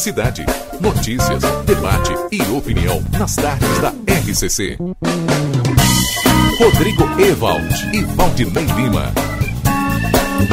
cidade. Notícias, debate e opinião nas tardes da RCC. Rodrigo Ewald e Valdinei Lima.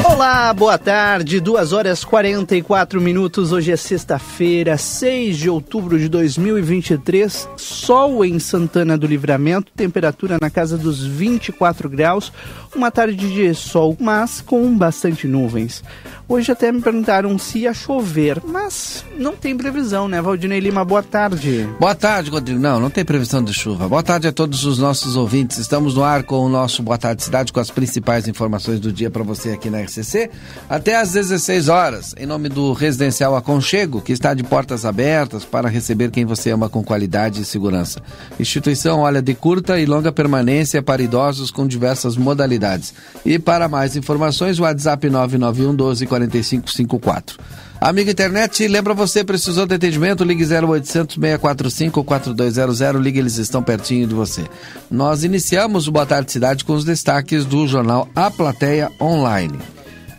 Olá, boa tarde, 2 horas 44 minutos. Hoje é sexta-feira, 6 de outubro de 2023. Sol em Santana do Livramento, temperatura na casa dos 24 graus. Uma tarde de sol, mas com bastante nuvens. Hoje até me perguntaram se ia chover, mas não tem previsão, né, Valdinei Lima? Boa tarde. Boa tarde, Rodrigo. Não, não tem previsão de chuva. Boa tarde a todos os nossos ouvintes. Estamos no ar com o nosso Boa Tarde Cidade, com as principais informações do dia para você aqui na RCC, até às 16 horas, em nome do Residencial Aconchego, que está de portas abertas para receber quem você ama com qualidade e segurança. Instituição olha de curta e longa permanência para idosos com diversas modalidades. E para mais informações, WhatsApp 991 12 4554. Amigo internet, lembra você, precisou de atendimento? Ligue 0800 645 4200, ligue, eles estão pertinho de você. Nós iniciamos o Boa Tarde Cidade com os destaques do jornal A Plateia Online.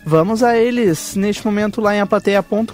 Vamos a eles neste momento lá em aplateia.com.br.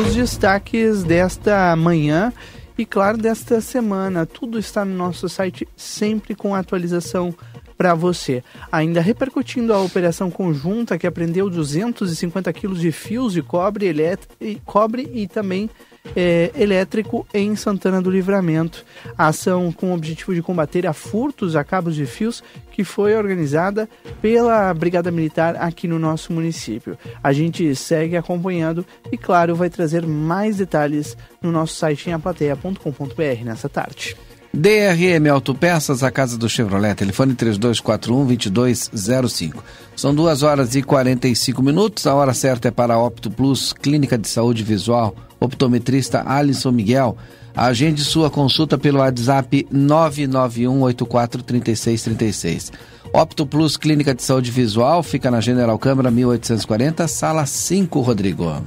Os destaques desta manhã e, claro, desta semana. Tudo está no nosso site, sempre com atualização para você. Ainda repercutindo a operação conjunta que apreendeu 250 quilos de fios de cobre, e, cobre e também é, elétrico em Santana do Livramento. A ação com o objetivo de combater a furtos a cabos de fios que foi organizada pela Brigada Militar aqui no nosso município. A gente segue acompanhando e, claro, vai trazer mais detalhes no nosso site em aplateia.com.br nessa tarde. DRM Autopeças, a casa do Chevrolet, telefone 3241-2205. São 2 horas e 45 minutos, a hora certa é para a Opto Plus, Clínica de Saúde Visual, optometrista Alisson Miguel. Agende sua consulta pelo WhatsApp 991843636. Opto Plus Clínica de Saúde Visual fica na General Câmara 1840, sala 5, Rodrigo.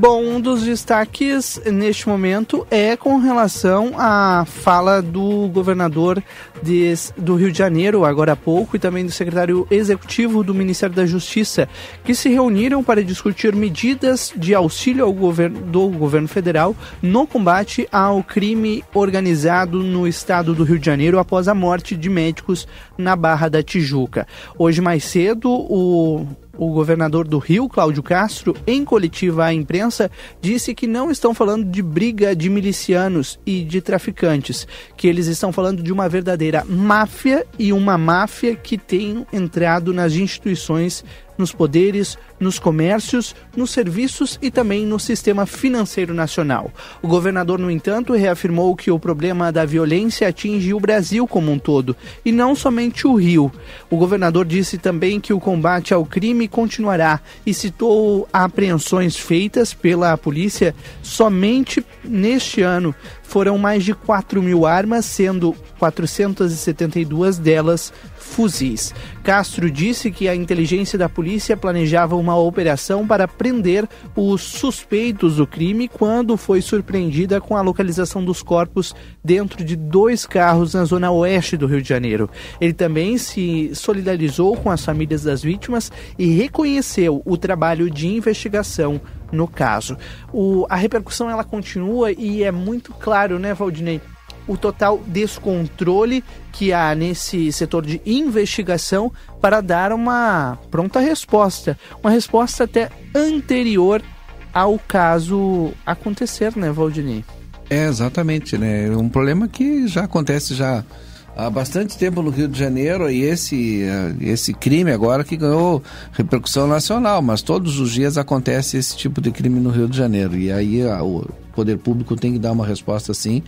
Bom, um dos destaques neste momento é com relação à fala do governador de, do Rio de Janeiro, agora há pouco, e também do secretário executivo do Ministério da Justiça, que se reuniram para discutir medidas de auxílio ao governo, do governo federal no combate ao crime organizado no estado do Rio de Janeiro após a morte de médicos na Barra da Tijuca. Hoje mais cedo, o o governador do Rio, Cláudio Castro, em coletiva à imprensa, disse que não estão falando de briga de milicianos e de traficantes, que eles estão falando de uma verdadeira máfia e uma máfia que tem entrado nas instituições nos poderes, nos comércios, nos serviços e também no sistema financeiro nacional. O governador, no entanto, reafirmou que o problema da violência atinge o Brasil como um todo e não somente o Rio. O governador disse também que o combate ao crime continuará e citou apreensões feitas pela polícia somente neste ano. Foram mais de 4 mil armas, sendo 472 delas fuzis. Castro disse que a inteligência da polícia planejava uma operação para prender os suspeitos do crime quando foi surpreendida com a localização dos corpos dentro de dois carros na zona oeste do Rio de Janeiro. Ele também se solidarizou com as famílias das vítimas e reconheceu o trabalho de investigação no caso. O, a repercussão ela continua e é muito claro, né, Valdinei? O total descontrole que há nesse setor de investigação para dar uma pronta resposta, uma resposta até anterior ao caso acontecer, né, Valdinei? É, exatamente, né? Um problema que já acontece já há bastante tempo no Rio de Janeiro e esse, eh, esse crime agora que ganhou repercussão nacional, mas todos os dias acontece esse tipo de crime no Rio de Janeiro e aí a, o poder público tem que dar uma resposta assim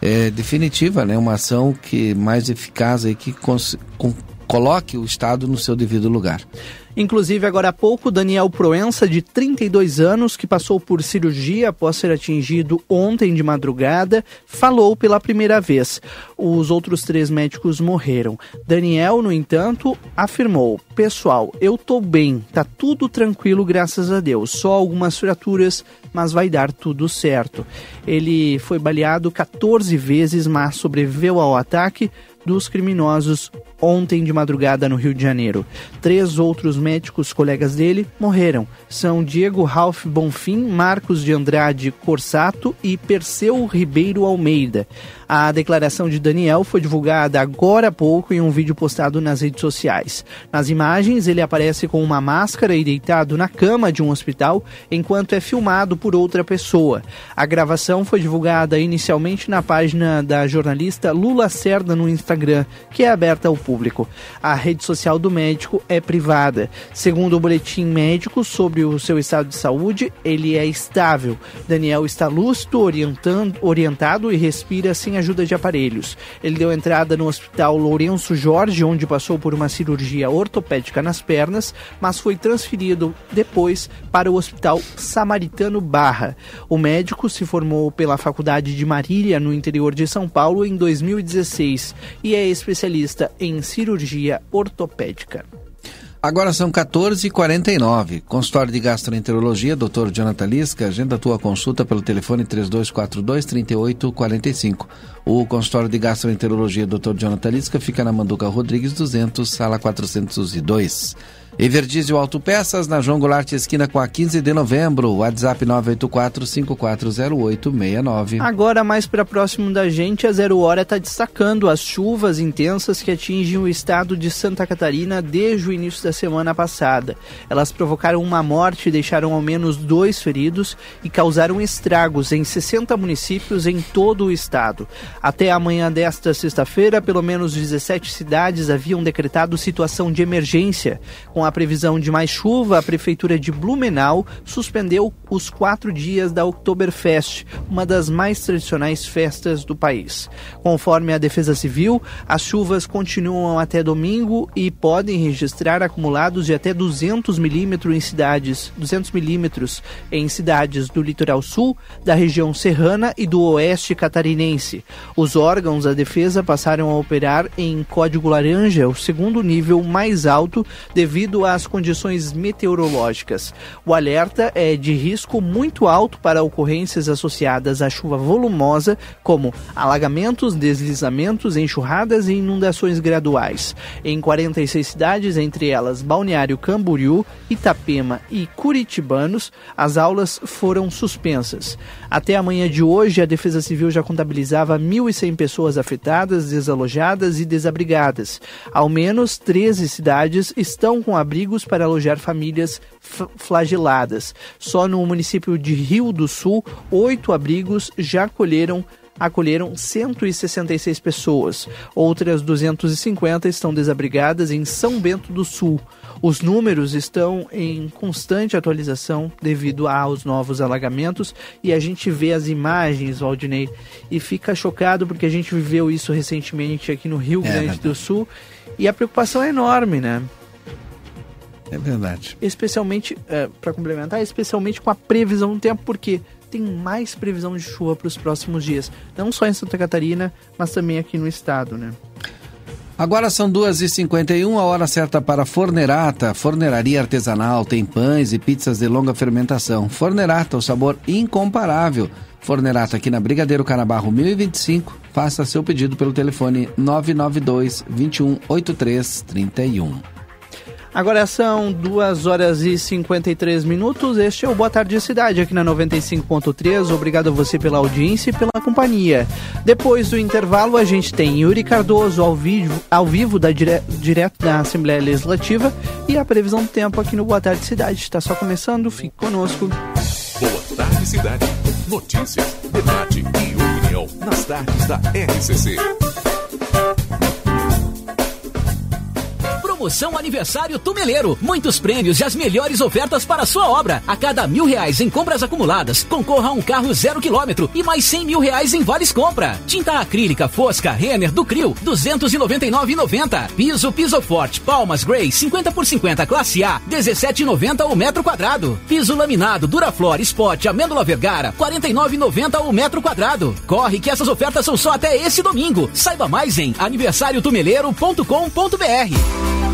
é, definitiva, né? Uma ação que mais eficaz aí que cons, com, coloque o Estado no seu devido lugar. Inclusive, agora há pouco, Daniel Proença, de 32 anos, que passou por cirurgia após ser atingido ontem de madrugada, falou pela primeira vez. Os outros três médicos morreram. Daniel, no entanto, afirmou: Pessoal, eu tô bem, tá tudo tranquilo, graças a Deus. Só algumas fraturas, mas vai dar tudo certo. Ele foi baleado 14 vezes, mas sobreviveu ao ataque dos criminosos ontem de madrugada no Rio de Janeiro. Três outros médicos colegas dele morreram. São Diego Ralph Bonfim, Marcos de Andrade Corsato e Perseu Ribeiro Almeida. A declaração de Daniel foi divulgada agora há pouco em um vídeo postado nas redes sociais. Nas imagens, ele aparece com uma máscara e deitado na cama de um hospital enquanto é filmado por outra pessoa. A gravação foi divulgada inicialmente na página da jornalista Lula Cerda no Instagram, que é aberta ao público. A rede social do médico é privada. Segundo o boletim médico sobre o seu estado de saúde, ele é estável. Daniel está lúcido, orientado e respira sem ajuda de aparelhos. Ele deu entrada no hospital Lourenço Jorge, onde passou por uma cirurgia ortopédica nas pernas, mas foi transferido depois para o Hospital Samaritano Barra. O médico se formou pela Faculdade de Marília, no interior de São Paulo, em 2016 e é especialista em cirurgia ortopédica. Agora são 14h49. Consultório de Gastroenterologia, Dr. Jonathan Lisca, agenda tua consulta pelo telefone 3242-3845. O consultório de Gastroenterologia, Dr. Jonathan Lisca, fica na Manduca Rodrigues 200, sala 402. Everdiesel Autopeças, na João Goulart, esquina com a 15 de novembro. WhatsApp 984-540869. Agora, mais para próximo da gente, a Zero Hora está destacando as chuvas intensas que atingem o estado de Santa Catarina desde o início da semana passada. Elas provocaram uma morte deixaram ao menos dois feridos e causaram estragos em 60 municípios em todo o estado. Até amanhã desta sexta-feira, pelo menos 17 cidades haviam decretado situação de emergência, com a previsão de mais chuva, a Prefeitura de Blumenau suspendeu os quatro dias da Oktoberfest, uma das mais tradicionais festas do país. Conforme a Defesa Civil, as chuvas continuam até domingo e podem registrar acumulados de até 200 milímetros em cidades, 200 milímetros em cidades do litoral sul, da região serrana e do oeste catarinense. Os órgãos da defesa passaram a operar em código laranja, o segundo nível mais alto devido devido às condições meteorológicas. O alerta é de risco muito alto para ocorrências associadas à chuva volumosa, como alagamentos, deslizamentos, enxurradas e inundações graduais. Em 46 cidades, entre elas Balneário Camboriú, Itapema e Curitibanos, as aulas foram suspensas. Até amanhã de hoje, a Defesa Civil já contabilizava 1.100 pessoas afetadas, desalojadas e desabrigadas. Ao menos 13 cidades estão com abrigos para alojar famílias flageladas. Só no município de Rio do Sul, oito abrigos já acolheram acolheram 166 pessoas. Outras 250 estão desabrigadas em São Bento do Sul. Os números estão em constante atualização devido aos novos alagamentos e a gente vê as imagens, Waldinei, e fica chocado porque a gente viveu isso recentemente aqui no Rio é Grande do Sul e a preocupação é enorme, né? É verdade. Especialmente, é, para complementar, especialmente com a previsão do tempo, porque tem mais previsão de chuva para os próximos dias. Não só em Santa Catarina, mas também aqui no estado, né? Agora são 2h51, a hora certa para Fornerata. Forneraria artesanal, tem pães e pizzas de longa fermentação. Fornerata, o sabor incomparável. Fornerata aqui na Brigadeiro Canabarro 1025. Faça seu pedido pelo telefone 992 21 83 31. Agora são 2 horas e 53 minutos. Este é o Boa Tarde Cidade aqui na 95.3. Obrigado a você pela audiência e pela companhia. Depois do intervalo, a gente tem Yuri Cardoso ao vivo, ao vivo da dire, direto da Assembleia Legislativa e a previsão do tempo aqui no Boa Tarde Cidade. Está só começando, fique conosco. Boa Tarde Cidade. Notícias, debate e opinião nas tardes da RCC. Promoção Aniversário Tumeleiro. Muitos prêmios e as melhores ofertas para sua obra. A cada mil reais em compras acumuladas, concorra a um carro zero quilômetro e mais cem mil reais em vales compra. Tinta acrílica Fosca Renner do Crio, 299,90. Piso Piso Forte Palmas Gray, 50 por 50 classe A, 17,90 o metro quadrado. Piso laminado Duraflor Spot Amêndola Vergara, 49,90 o metro quadrado. Corre que essas ofertas são só até esse domingo. Saiba mais em aniversariotumeleiro.com.br.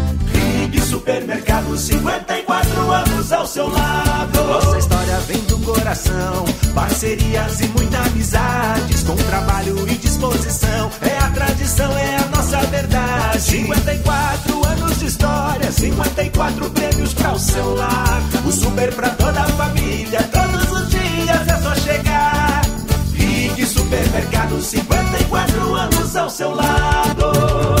Supermercado, 54 anos ao seu lado. Nossa história vem do coração, parcerias e muita amizades, com trabalho e disposição. É a tradição, é a nossa verdade. 54 anos de história, 54 prêmios para o seu lar. O super pra toda a família, todos os dias é só chegar. Rig Supermercado, 54 anos ao seu lado.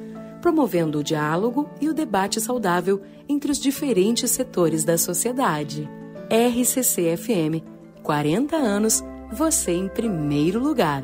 promovendo o diálogo e o debate saudável entre os diferentes setores da sociedade. RCC-FM 40 anos, você em primeiro lugar.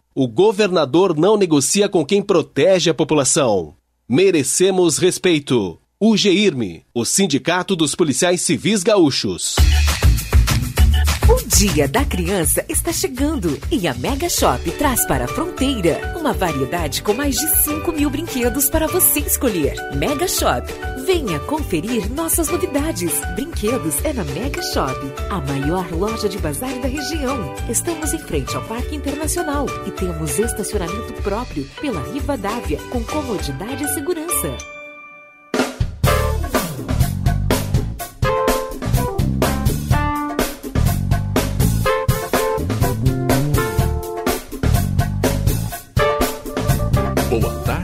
O governador não negocia com quem protege a população. Merecemos respeito. O GIRME, o Sindicato dos Policiais Civis Gaúchos. O Dia da Criança está chegando e a Mega Shop traz para a fronteira uma variedade com mais de 5 mil brinquedos para você escolher. Mega Shop. Venha conferir nossas novidades. Brinquedos é na Mega Shop, a maior loja de bazar da região. Estamos em frente ao Parque Internacional e temos estacionamento próprio pela Riva Dávia, com comodidade e segurança.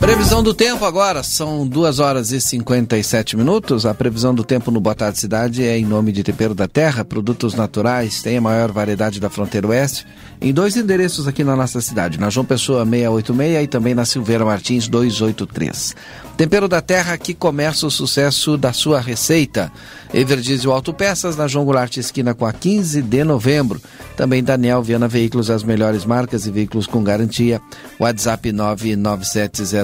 Previsão do tempo agora, são 2 horas e 57 minutos. A previsão do tempo no Boa Tarde Cidade é em nome de Tempero da Terra, produtos naturais, tem a maior variedade da fronteira oeste, em dois endereços aqui na nossa cidade, na João Pessoa 686 e também na Silveira Martins 283. Tempero da Terra que começa o sucesso da sua receita. Everdiesel Autopeças na João Goulart esquina com a 15 de novembro. Também Daniel Viana Veículos, as melhores marcas e veículos com garantia. WhatsApp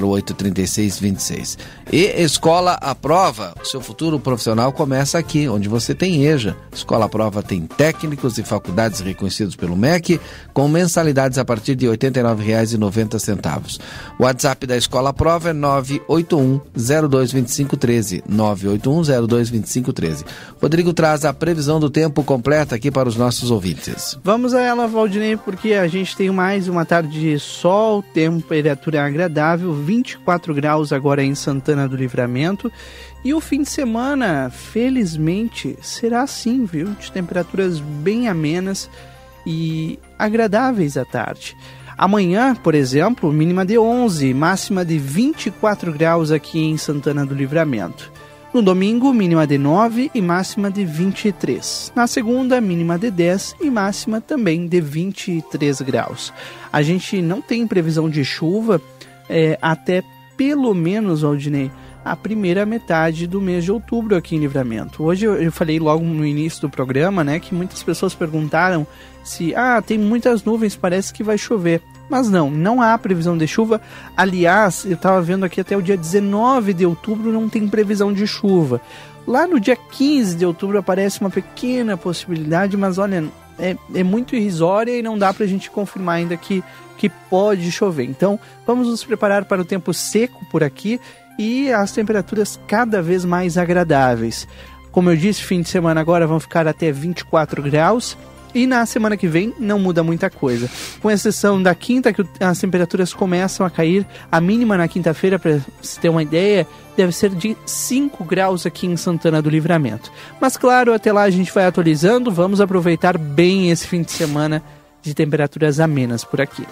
997083626. E Escola à Prova. O seu futuro profissional começa aqui, onde você tem EJA. Escola à Prova tem técnicos e faculdades reconhecidos pelo MEC, com mensalidades a partir de R$ 89,90. O WhatsApp da Escola à Prova é 981 981 981 Rodrigo traz a previsão do tempo completa aqui para os nossos ouvintes. Vamos a ela, Valdinei, porque a gente tem mais uma tarde de sol, temperatura agradável, 24 graus agora em Santana do Livramento. E o fim de semana, felizmente, será assim, viu? De temperaturas bem amenas e agradáveis à tarde. Amanhã, por exemplo, mínima de 11, máxima de 24 graus aqui em Santana do Livramento. No domingo, mínima de 9 e máxima de 23. Na segunda, mínima de 10 e máxima também de 23 graus. A gente não tem previsão de chuva é, até pelo menos, Aldinei, a primeira metade do mês de outubro aqui em Livramento. Hoje eu, falei logo no início do programa, né, que muitas pessoas perguntaram se, ah, tem muitas nuvens, parece que vai chover. Mas não, não há previsão de chuva. Aliás, eu estava vendo aqui até o dia 19 de outubro não tem previsão de chuva. Lá no dia 15 de outubro aparece uma pequena possibilidade, mas olha, é, é muito irrisória e não dá para a gente confirmar ainda que, que pode chover. Então, vamos nos preparar para o tempo seco por aqui e as temperaturas cada vez mais agradáveis. Como eu disse, fim de semana agora vão ficar até 24 graus. E na semana que vem não muda muita coisa. Com exceção da quinta, que as temperaturas começam a cair. A mínima na quinta-feira, para se ter uma ideia, deve ser de 5 graus aqui em Santana do Livramento. Mas claro, até lá a gente vai atualizando. Vamos aproveitar bem esse fim de semana de temperaturas amenas por aqui.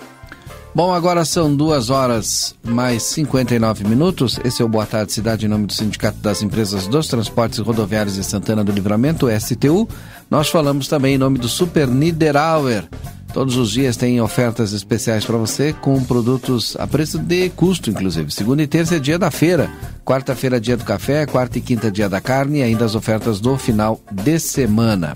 Bom, agora são duas horas mais 59 minutos. Esse é o Boa Tarde Cidade em nome do Sindicato das Empresas dos Transportes Rodoviários de Santana do Livramento, STU. Nós falamos também em nome do Super Niederauer. Todos os dias tem ofertas especiais para você com produtos a preço de custo, inclusive. Segunda e terça é dia da feira. Quarta-feira, dia do café. Quarta e quinta, dia da carne. E ainda as ofertas do final de semana.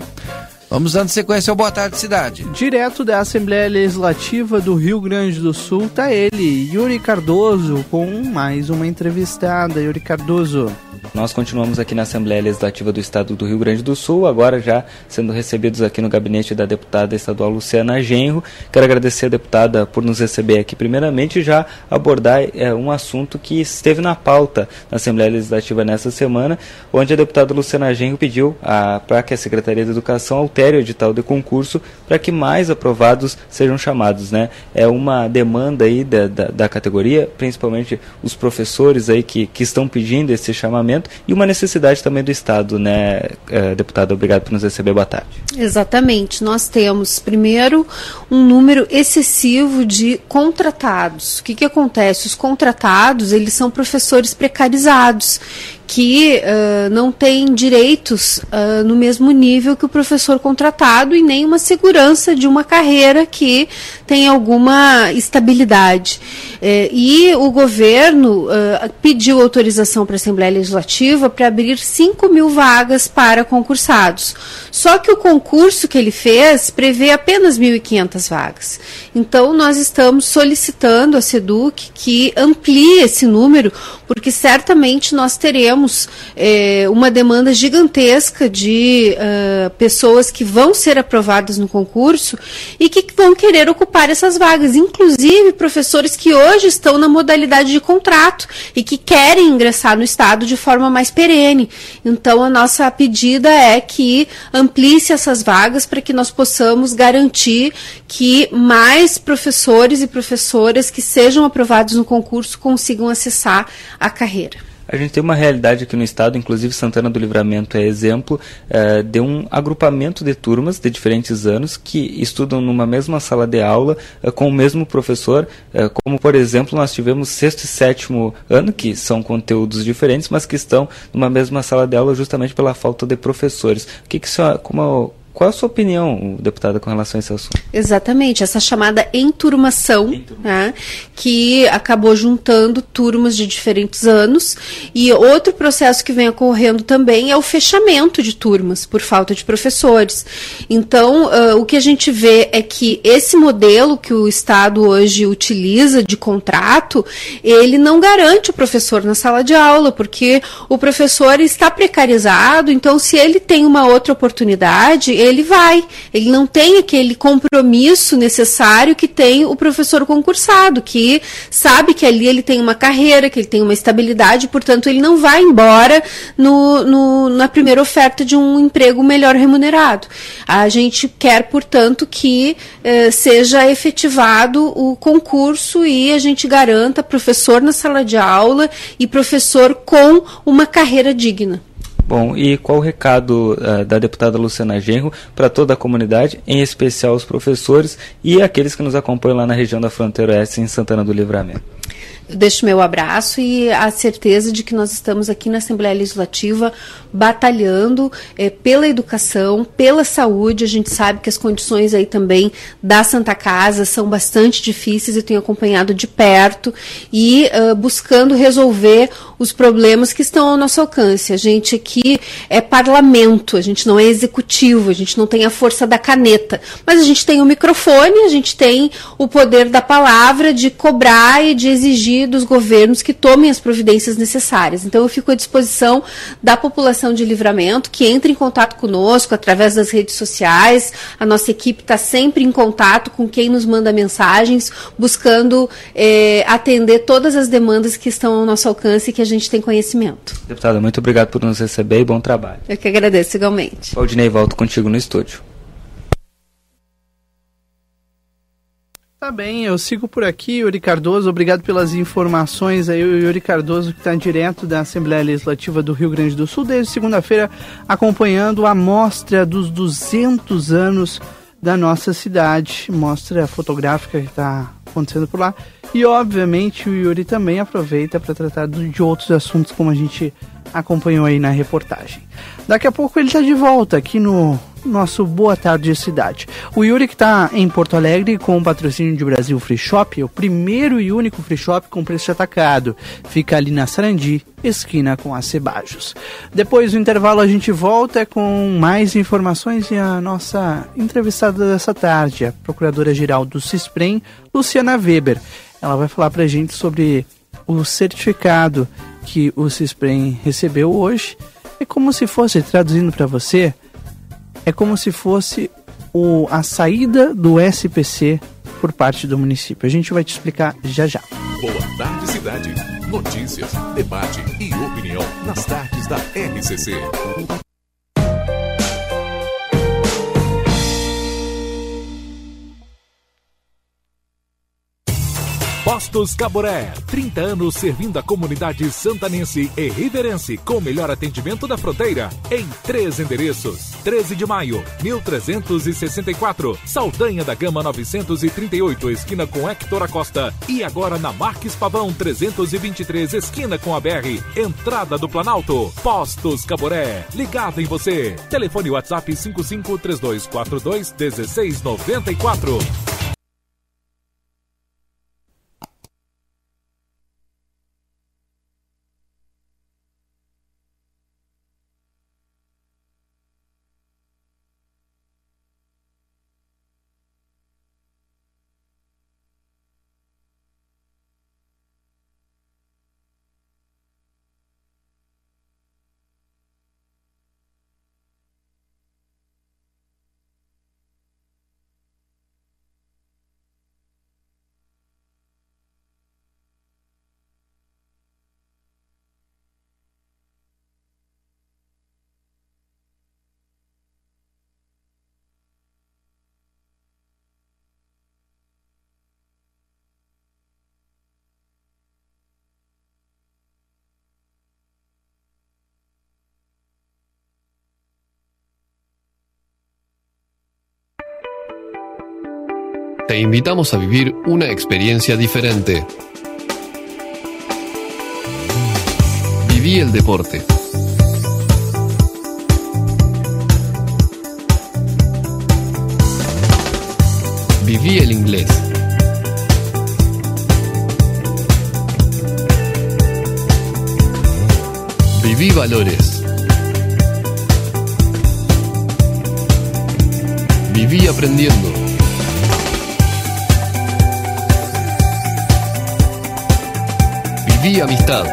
Vamos dando sequência ao Boa Tarde Cidade. Direto da Assembleia Legislativa do Rio Grande do Sul, tá ele, Yuri Cardoso, com mais uma entrevistada. Yuri Cardoso. Nós continuamos aqui na Assembleia Legislativa do Estado do Rio Grande do Sul, agora já sendo recebidos aqui no gabinete da deputada estadual Luciana Genro. Quero agradecer a deputada por nos receber aqui, primeiramente, já abordar é, um assunto que esteve na pauta na Assembleia Legislativa nessa semana, onde a deputada Luciana Genro pediu para que a Secretaria de Educação altere o edital de concurso para que mais aprovados sejam chamados. Né? É uma demanda aí da, da, da categoria, principalmente os professores aí que, que estão pedindo esse chamamento e uma necessidade também do Estado, né, é, deputada? Obrigado por nos receber. Boa tarde. Exatamente. Nós temos, primeiro, um número excessivo de contratados. O que, que acontece? Os contratados, eles são professores precarizados que uh, não tem direitos uh, no mesmo nível que o professor contratado e nem uma segurança de uma carreira que tem alguma estabilidade. Eh, e o governo uh, pediu autorização para a Assembleia Legislativa para abrir 5 mil vagas para concursados. Só que o concurso que ele fez prevê apenas 1.500 vagas. Então, nós estamos solicitando a SEDUC que amplie esse número, porque certamente nós teremos é, uma demanda gigantesca de uh, pessoas que vão ser aprovadas no concurso e que vão querer ocupar essas vagas, inclusive professores que hoje estão na modalidade de contrato e que querem ingressar no Estado de forma mais perene. Então, a nossa pedida é que amplie-se essas vagas para que nós possamos garantir que mais professores e professoras que sejam aprovados no concurso consigam acessar a carreira. A gente tem uma realidade aqui no estado, inclusive Santana do Livramento é exemplo, é, de um agrupamento de turmas de diferentes anos que estudam numa mesma sala de aula é, com o mesmo professor, é, como por exemplo nós tivemos sexto e sétimo ano, que são conteúdos diferentes, mas que estão numa mesma sala de aula justamente pela falta de professores. O que, que isso, como, qual a sua opinião, deputada, com relação a esse assunto? Exatamente, essa chamada enturmação, né, que acabou juntando turmas de diferentes anos. E outro processo que vem ocorrendo também é o fechamento de turmas por falta de professores. Então, uh, o que a gente vê é que esse modelo que o Estado hoje utiliza de contrato, ele não garante o professor na sala de aula, porque o professor está precarizado, então se ele tem uma outra oportunidade, ele vai. Ele não tem aquele compromisso necessário que tem o professor concursado, que sabe que ali ele tem uma carreira, que ele tem uma estabilidade, portanto, ele não vai embora no, no, na primeira oferta de um emprego melhor remunerado. A gente quer, portanto, que eh, seja efetivado o concurso e a gente garanta professor na sala de aula e professor com uma carreira digna. Bom, e qual o recado uh, da deputada Luciana Genro para toda a comunidade, em especial os professores e aqueles que nos acompanham lá na região da fronteira oeste em Santana do Livramento? deixo meu abraço e a certeza de que nós estamos aqui na Assembleia Legislativa batalhando é, pela educação, pela saúde. A gente sabe que as condições aí também da Santa Casa são bastante difíceis, eu tenho acompanhado de perto e uh, buscando resolver os problemas que estão ao nosso alcance. A gente aqui é parlamento, a gente não é executivo, a gente não tem a força da caneta, mas a gente tem o microfone, a gente tem o poder da palavra de cobrar e de exigir dos governos que tomem as providências necessárias. Então eu fico à disposição da população de livramento que entre em contato conosco através das redes sociais. A nossa equipe está sempre em contato com quem nos manda mensagens, buscando eh, atender todas as demandas que estão ao nosso alcance e que a gente tem conhecimento. Deputada, muito obrigado por nos receber e bom trabalho. Eu que agradeço igualmente. Valdinei, volto contigo no estúdio. Tá bem, eu sigo por aqui, Yuri Cardoso. Obrigado pelas informações aí, o Yuri Cardoso, que está direto da Assembleia Legislativa do Rio Grande do Sul, desde segunda-feira, acompanhando a mostra dos 200 anos da nossa cidade, mostra fotográfica que está acontecendo por lá. E, obviamente, o Yuri também aproveita para tratar de outros assuntos, como a gente acompanhou aí na reportagem. Daqui a pouco ele está de volta aqui no nosso Boa Tarde Cidade. O Yuri que está em Porto Alegre com o patrocínio de Brasil Free Shop, o primeiro e único free shop com preço atacado. Fica ali na Sarandi, esquina com a Cebajos. Depois do intervalo a gente volta com mais informações e a nossa entrevistada dessa tarde, a Procuradora-Geral do CISPREM, Luciana Weber. Ela vai falar para a gente sobre o certificado que o CISPREM recebeu hoje. É como se fosse, traduzindo para você, é como se fosse o, a saída do SPC por parte do município. A gente vai te explicar já já. Boa tarde, cidade. Notícias, debate e opinião nas tardes da RCC. Postos Caboré, 30 anos servindo a comunidade santanense e riverense com o melhor atendimento da fronteira em três endereços. 13 de maio, 1364, Saldanha da Gama 938, esquina com Hector Acosta e agora na Marques Pavão 323, esquina com a BR, entrada do Planalto. Postos Caboré, ligado em você. Telefone WhatsApp 553242 1694. Te invitamos a vivir una experiencia diferente. Viví el deporte. Viví el inglés. Viví valores. Viví aprendiendo. Viví amistad.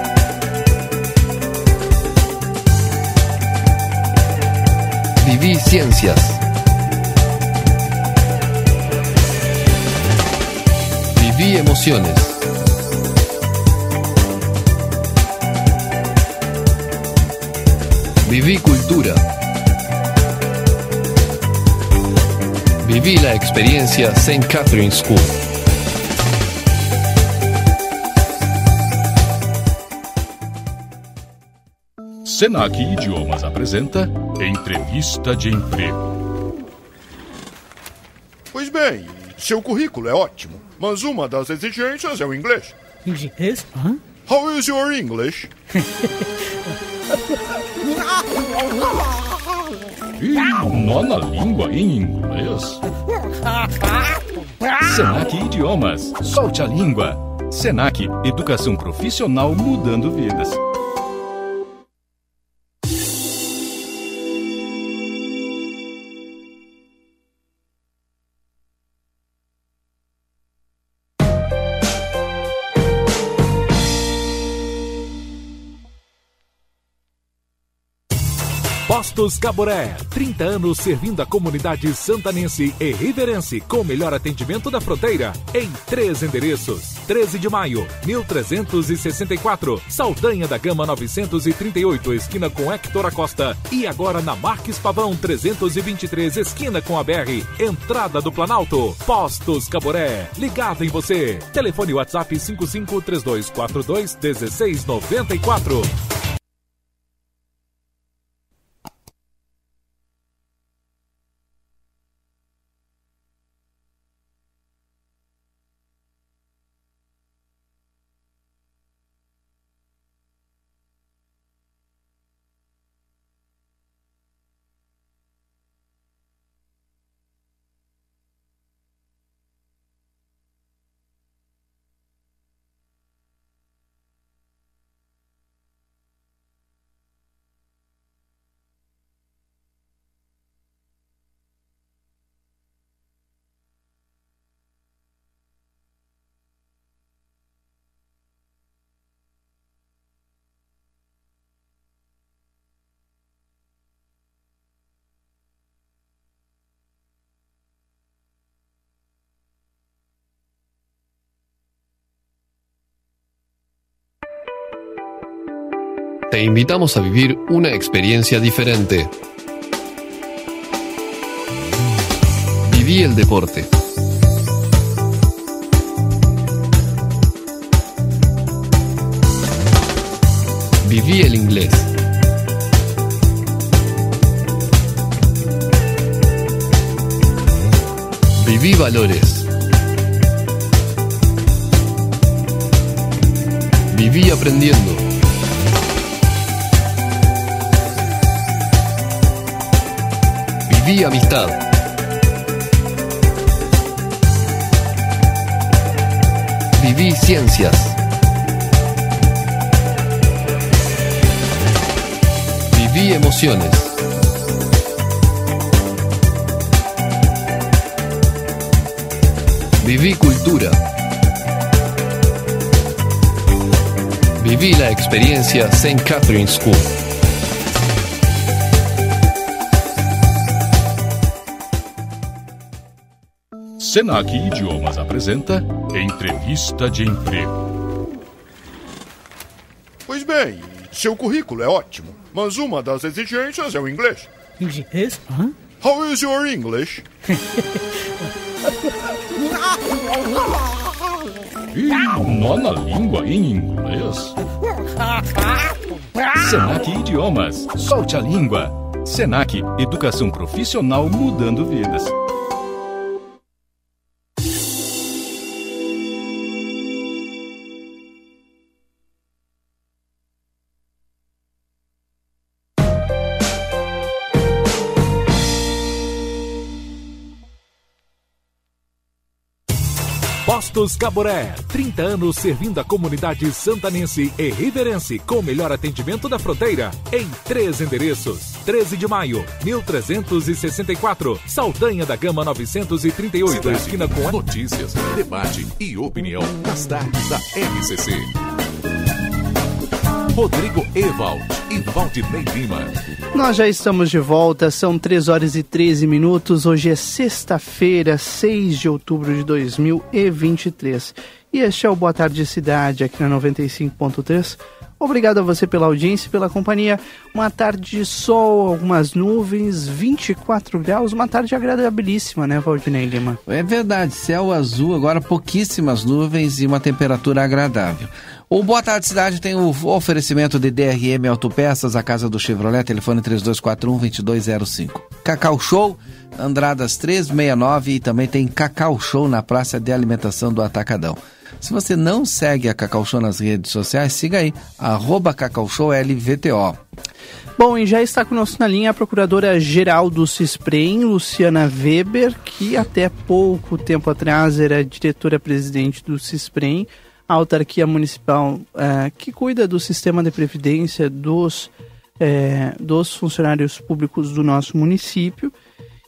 Viví ciencias. Viví emociones. Viví cultura. Viví la experiencia St. Catherine School. Senac Idiomas apresenta Entrevista de Emprego. Pois bem, seu currículo é ótimo, mas uma das exigências é o inglês. Inglês? How is your English? nona língua em inglês? Senac Idiomas. Solte a língua. Senac Educação Profissional mudando vidas. Postos Caboré, 30 anos servindo a comunidade santanense e riverense com o melhor atendimento da fronteira em três endereços. 13 de maio, 1364, Saldanha da Gama 938, esquina com Hector Acosta e agora na Marques Pavão 323, esquina com a BR, entrada do Planalto. Postos Caboré, ligado em você. Telefone WhatsApp 553242 Te invitamos a vivir una experiencia diferente. Viví el deporte. Viví el inglés. Viví valores. Viví aprendiendo. Viví amistad. Viví ciencias. Viví emociones. Viví cultura. Viví la experiencia St. Catherine School. Senac Idiomas apresenta Entrevista de Emprego. Pois bem, seu currículo é ótimo, mas uma das exigências é o inglês. Inglês? How is your English? Ih, nona língua em inglês? Senac Idiomas. Solte a língua. Senac Educação Profissional mudando vidas. Postos Caboré, 30 anos servindo a comunidade santanense e riverense com o melhor atendimento da fronteira em três endereços. 13 de maio, 1364, Saldanha da Gama 938, Cidade. esquina com a... Notícias, debate e opinião nas tardes da RCC. Rodrigo Ewald e Valdinei Lima. Nós já estamos de volta, são 3 horas e 13 minutos. Hoje é sexta-feira, 6 de outubro de 2023. E este é o Boa Tarde Cidade, aqui na 95.3. Obrigado a você pela audiência e pela companhia. Uma tarde de sol, algumas nuvens, 24 graus, uma tarde agradabilíssima, né, Valdinei Lima? É verdade, céu azul, agora pouquíssimas nuvens e uma temperatura agradável. O Boa Tarde Cidade tem o oferecimento de DRM Autopeças, a casa do Chevrolet, telefone 3241-2205. Cacau Show, Andradas 369 e também tem Cacau Show na Praça de Alimentação do Atacadão. Se você não segue a Cacau Show nas redes sociais, siga aí, arroba Cacau Show LVTO. Bom, e já está conosco na linha a procuradora-geral do CISPREM, Luciana Weber, que até pouco tempo atrás era diretora-presidente do CISPREM, a autarquia municipal eh, que cuida do sistema de previdência dos, eh, dos funcionários públicos do nosso município.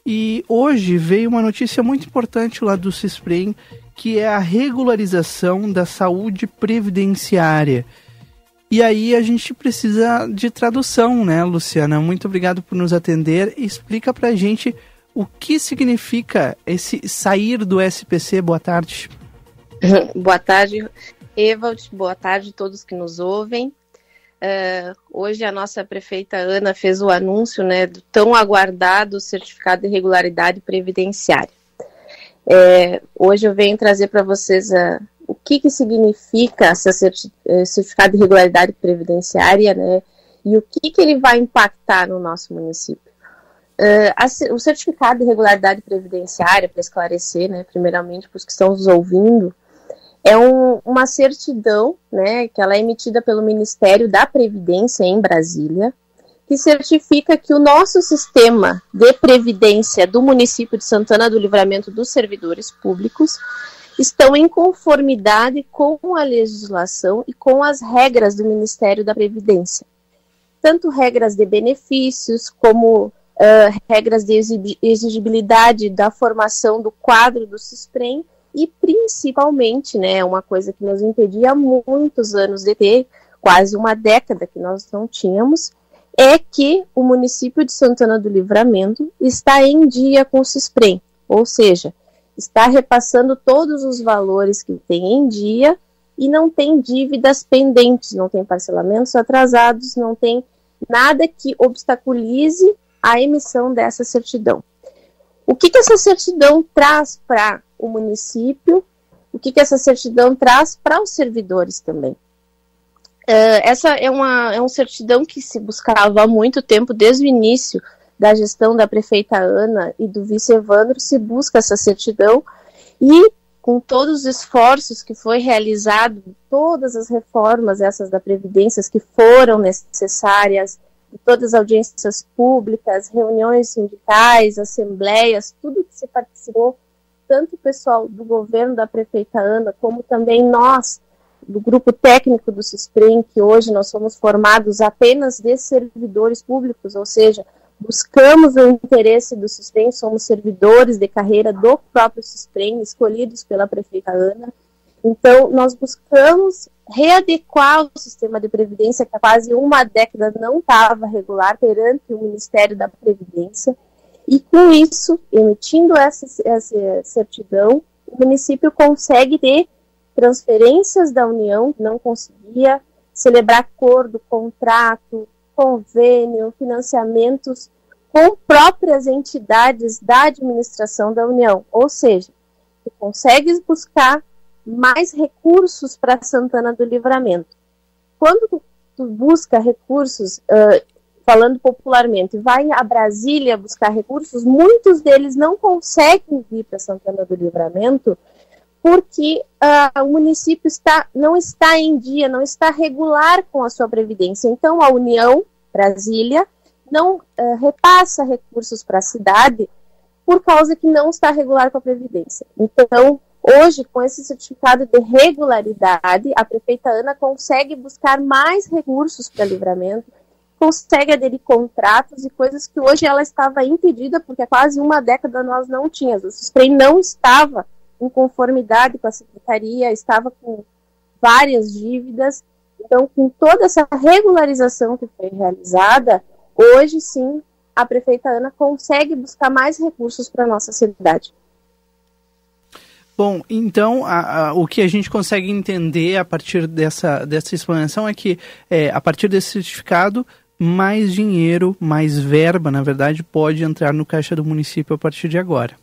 E hoje veio uma notícia muito importante lá do CISPREM, que é a regularização da saúde previdenciária. E aí a gente precisa de tradução, né, Luciana? Muito obrigado por nos atender. Explica pra gente o que significa esse sair do SPC. Boa tarde. Boa tarde, Evald. Boa tarde a todos que nos ouvem. Uh, hoje a nossa prefeita Ana fez o anúncio né, do tão aguardado certificado de regularidade previdenciária. É, hoje eu venho trazer para vocês uh, o que, que significa essa eh, certificado de regularidade previdenciária, né? E o que, que ele vai impactar no nosso município. Uh, a, o certificado de regularidade previdenciária, para esclarecer, né, primeiramente para os que estão nos ouvindo, é um, uma certidão, né, que ela é emitida pelo Ministério da Previdência em Brasília, que certifica que o nosso sistema de previdência do município de Santana do Livramento dos servidores públicos estão em conformidade com a legislação e com as regras do Ministério da Previdência. Tanto regras de benefícios, como uh, regras de exigibilidade da formação do quadro do CISPREM e principalmente, né, uma coisa que nos impedia há muitos anos de ter, quase uma década que nós não tínhamos, é que o município de Santana do Livramento está em dia com o CISPREM, ou seja, está repassando todos os valores que tem em dia e não tem dívidas pendentes, não tem parcelamentos atrasados, não tem nada que obstaculize a emissão dessa certidão. O que, que essa certidão traz para o município? O que, que essa certidão traz para os servidores também? Uh, essa é uma é um certidão que se buscava há muito tempo, desde o início da gestão da prefeita Ana e do vice Evandro se busca essa certidão e com todos os esforços que foi realizado, todas as reformas essas da previdência que foram necessárias, todas as audiências públicas, reuniões sindicais, assembleias, tudo que se participou, tanto o pessoal do governo da prefeita Ana, como também nós, do grupo técnico do CISPREM, que hoje nós somos formados apenas de servidores públicos, ou seja, buscamos o interesse do SISPREM, somos servidores de carreira do próprio SISPREM, escolhidos pela prefeita Ana. Então, nós buscamos readequar o sistema de previdência, que há quase uma década não estava regular perante o Ministério da Previdência. E com isso, emitindo essa, essa certidão, o município consegue ter transferências da União, que não conseguia, celebrar acordo, contrato, convênio, financiamentos com próprias entidades da administração da União. Ou seja, tu consegues buscar mais recursos para Santana do Livramento. Quando tu, busca recursos, falando popularmente, vai a Brasília buscar recursos, muitos deles não conseguem vir para Santana do Livramento porque uh, o município está, não está em dia, não está regular com a sua previdência. Então, a União, Brasília, não uh, repassa recursos para a cidade por causa que não está regular com a Previdência. Então, hoje, com esse certificado de regularidade, a prefeita Ana consegue buscar mais recursos para livramento, consegue aderir contratos e coisas que hoje ela estava impedida, porque há quase uma década nós não tínhamos. O SPREM não estava em conformidade com a secretaria, estava com várias dívidas. Então, com toda essa regularização que foi realizada, hoje sim a prefeita Ana consegue buscar mais recursos para a nossa cidade. Bom, então a, a, o que a gente consegue entender a partir dessa, dessa explanação é que é, a partir desse certificado, mais dinheiro, mais verba, na verdade, pode entrar no caixa do município a partir de agora.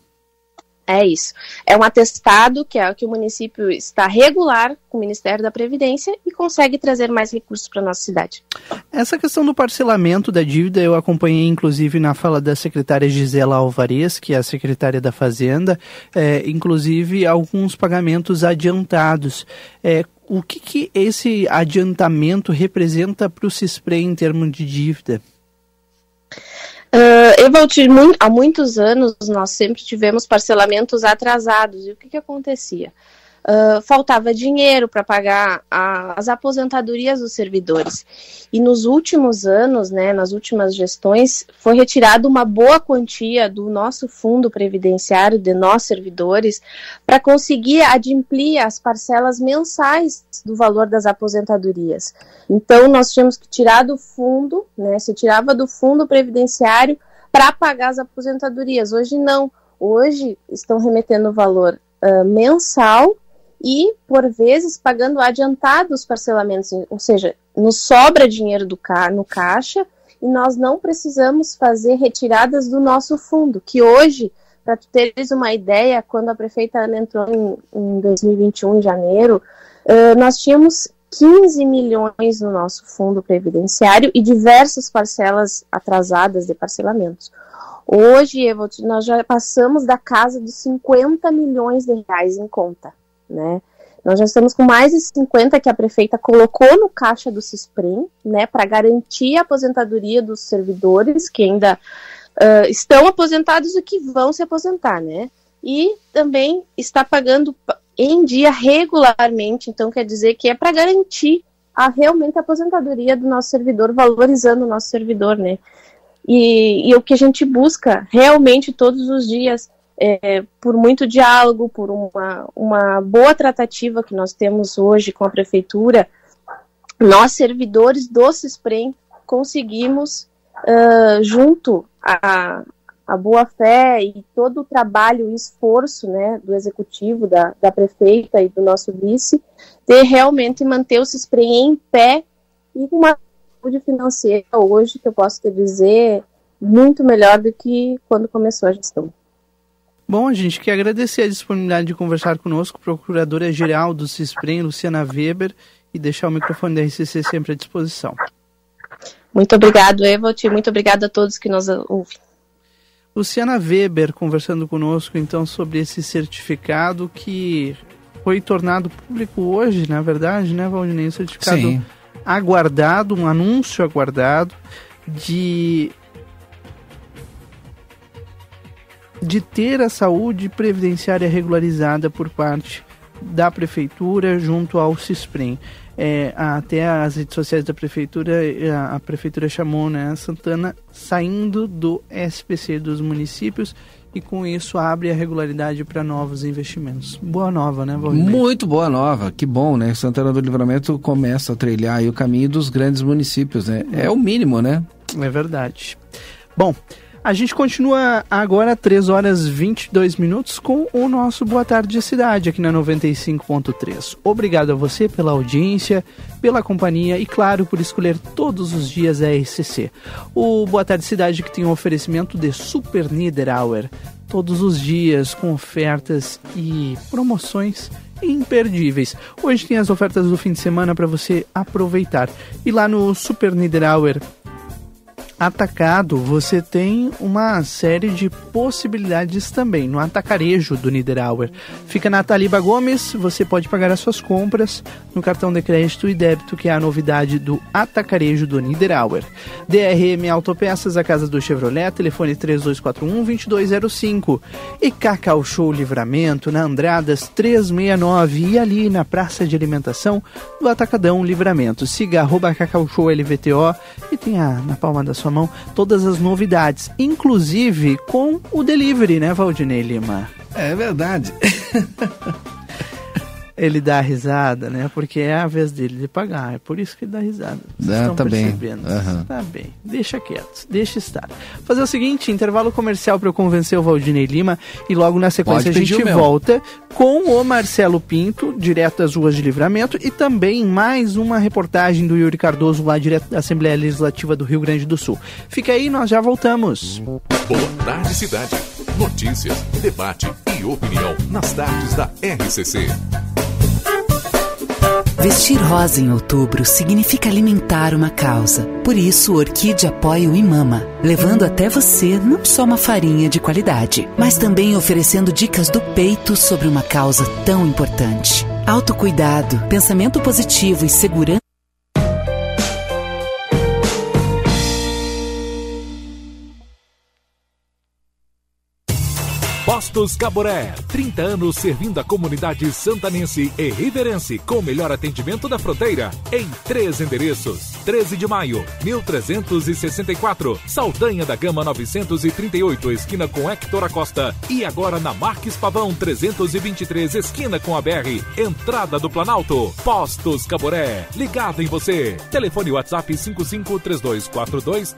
É isso. É um atestado que é que o município está regular com o Ministério da Previdência e consegue trazer mais recursos para nossa cidade. Essa questão do parcelamento da dívida eu acompanhei inclusive na fala da secretária Gisela Alvarez, que é a secretária da Fazenda, é, inclusive alguns pagamentos adiantados. É, o que, que esse adiantamento representa para o CISPRE em termos de dívida? Uh, Evald, há muitos anos nós sempre tivemos parcelamentos atrasados. E o que, que acontecia? Uh, faltava dinheiro para pagar a, as aposentadorias dos servidores. E nos últimos anos, né, nas últimas gestões, foi retirada uma boa quantia do nosso fundo previdenciário, de nós servidores, para conseguir adimplir as parcelas mensais do valor das aposentadorias. Então, nós tínhamos que tirar do fundo, né, se tirava do fundo previdenciário para pagar as aposentadorias. Hoje não. Hoje estão remetendo o valor uh, mensal e, por vezes, pagando adiantados parcelamentos, ou seja, nos sobra dinheiro do ca no caixa e nós não precisamos fazer retiradas do nosso fundo, que hoje, para tu teres uma ideia, quando a prefeita Ana entrou em, em 2021, em janeiro, uh, nós tínhamos 15 milhões no nosso fundo previdenciário e diversas parcelas atrasadas de parcelamentos. Hoje, nós já passamos da casa dos 50 milhões de reais em conta né? Nós já estamos com mais de 50 que a prefeita colocou no caixa do CISPREM, né, para garantir a aposentadoria dos servidores que ainda uh, estão aposentados e que vão se aposentar, né? E também está pagando em dia regularmente, então quer dizer que é para garantir a realmente a aposentadoria do nosso servidor, valorizando o nosso servidor, né? E, e o que a gente busca realmente todos os dias é, por muito diálogo, por uma, uma boa tratativa que nós temos hoje com a prefeitura, nós, servidores do CISPREM, conseguimos, uh, junto à, boa fé e todo o trabalho e esforço né, do executivo, da, da prefeita e do nosso vice, de realmente manter o CISPREM em pé e com uma saúde financeira hoje, que eu posso te dizer, muito melhor do que quando começou a gestão. Bom, a gente quer agradecer a disponibilidade de conversar conosco, Procuradora-Geral do CISPREM, Luciana Weber, e deixar o microfone da RCC sempre à disposição. Muito obrigado, Evot, muito obrigado a todos que nos ouvem. Luciana Weber conversando conosco então sobre esse certificado que foi tornado público hoje, na verdade, né, Valdinei? Um certificado Sim. aguardado, um anúncio aguardado de de ter a saúde previdenciária regularizada por parte da prefeitura junto ao CISPREM. É, até as redes sociais da prefeitura, a, a prefeitura chamou né, Santana saindo do SPC dos municípios e com isso abre a regularidade para novos investimentos. Boa nova, né, Valdir? Muito boa nova, que bom, né? Santana do Livramento começa a trilhar o caminho dos grandes municípios, né? É o mínimo, né? É verdade. Bom, a gente continua agora 3 horas 22 minutos com o nosso Boa Tarde Cidade aqui na 95.3. Obrigado a você pela audiência, pela companhia e, claro, por escolher todos os dias a RCC. O Boa Tarde Cidade que tem um oferecimento de Super Niederauer. Todos os dias com ofertas e promoções imperdíveis. Hoje tem as ofertas do fim de semana para você aproveitar. E lá no Super Niederauer atacado, você tem uma série de possibilidades também no atacarejo do Niederauer. Fica na Taliba Gomes, você pode pagar as suas compras no cartão de crédito e débito, que é a novidade do atacarejo do Niederauer. DRM Autopeças, a casa do Chevrolet, telefone 3241-2205. E Cacau Show Livramento, na Andradas 369 e ali na Praça de Alimentação do Atacadão Livramento. Siga arroba Cacau Show LVTO e tenha na palma da sua sua mão todas as novidades, inclusive com o delivery, né, Valdinei Lima? É verdade. ele dá risada, né? Porque é a vez dele de pagar. É por isso que ele dá risada. Vocês ah, estão tá percebendo? Bem. Uhum. Tá bem. Deixa quieto. Deixa estar. Fazer o seguinte, intervalo comercial para eu convencer o Valdinei Lima e logo na sequência Pode a gente volta com o Marcelo Pinto, direto das ruas de livramento e também mais uma reportagem do Yuri Cardoso lá direto da Assembleia Legislativa do Rio Grande do Sul. Fica aí, nós já voltamos. Boa tarde, cidade. Notícias, debate e opinião nas tardes da RCC. Vestir rosa em outubro significa alimentar uma causa. Por isso, Orquídea apoia o Imama, levando até você não só uma farinha de qualidade, mas também oferecendo dicas do peito sobre uma causa tão importante. Autocuidado, pensamento positivo e segurança. Postos Caboré, 30 anos servindo a comunidade santanense e riverense com o melhor atendimento da fronteira em três endereços. 13 de maio, 1364, Saldanha da Gama 938, esquina com Hector Acosta e agora na Marques Pavão 323, esquina com a BR, entrada do Planalto. Postos Caboré, ligado em você. Telefone WhatsApp 553242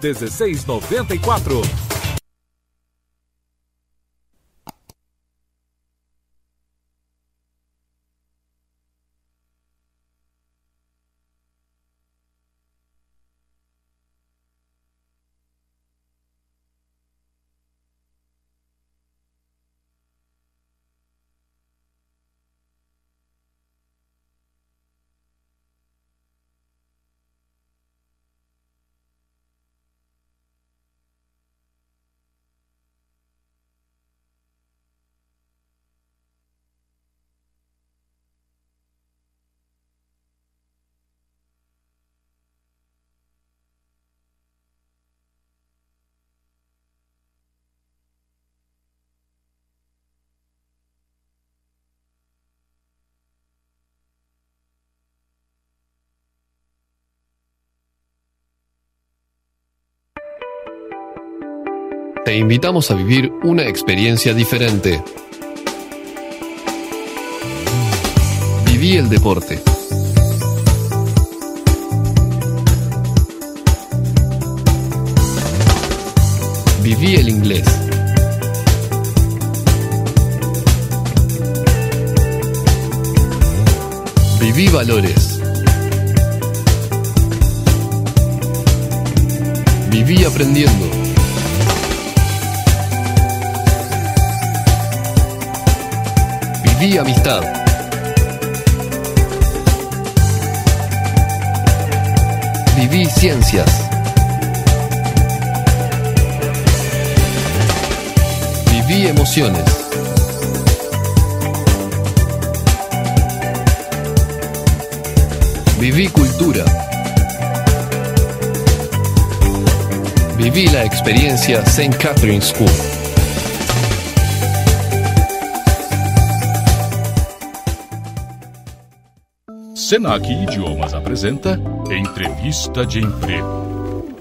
Te invitamos a vivir una experiencia diferente. Viví el deporte. Viví el inglés. Viví valores. Viví aprendiendo. Viví amistad. Viví ciencias. Viví emociones. Viví cultura. Viví la experiencia St. Catherine School. Senac Idiomas apresenta Entrevista de Emprego.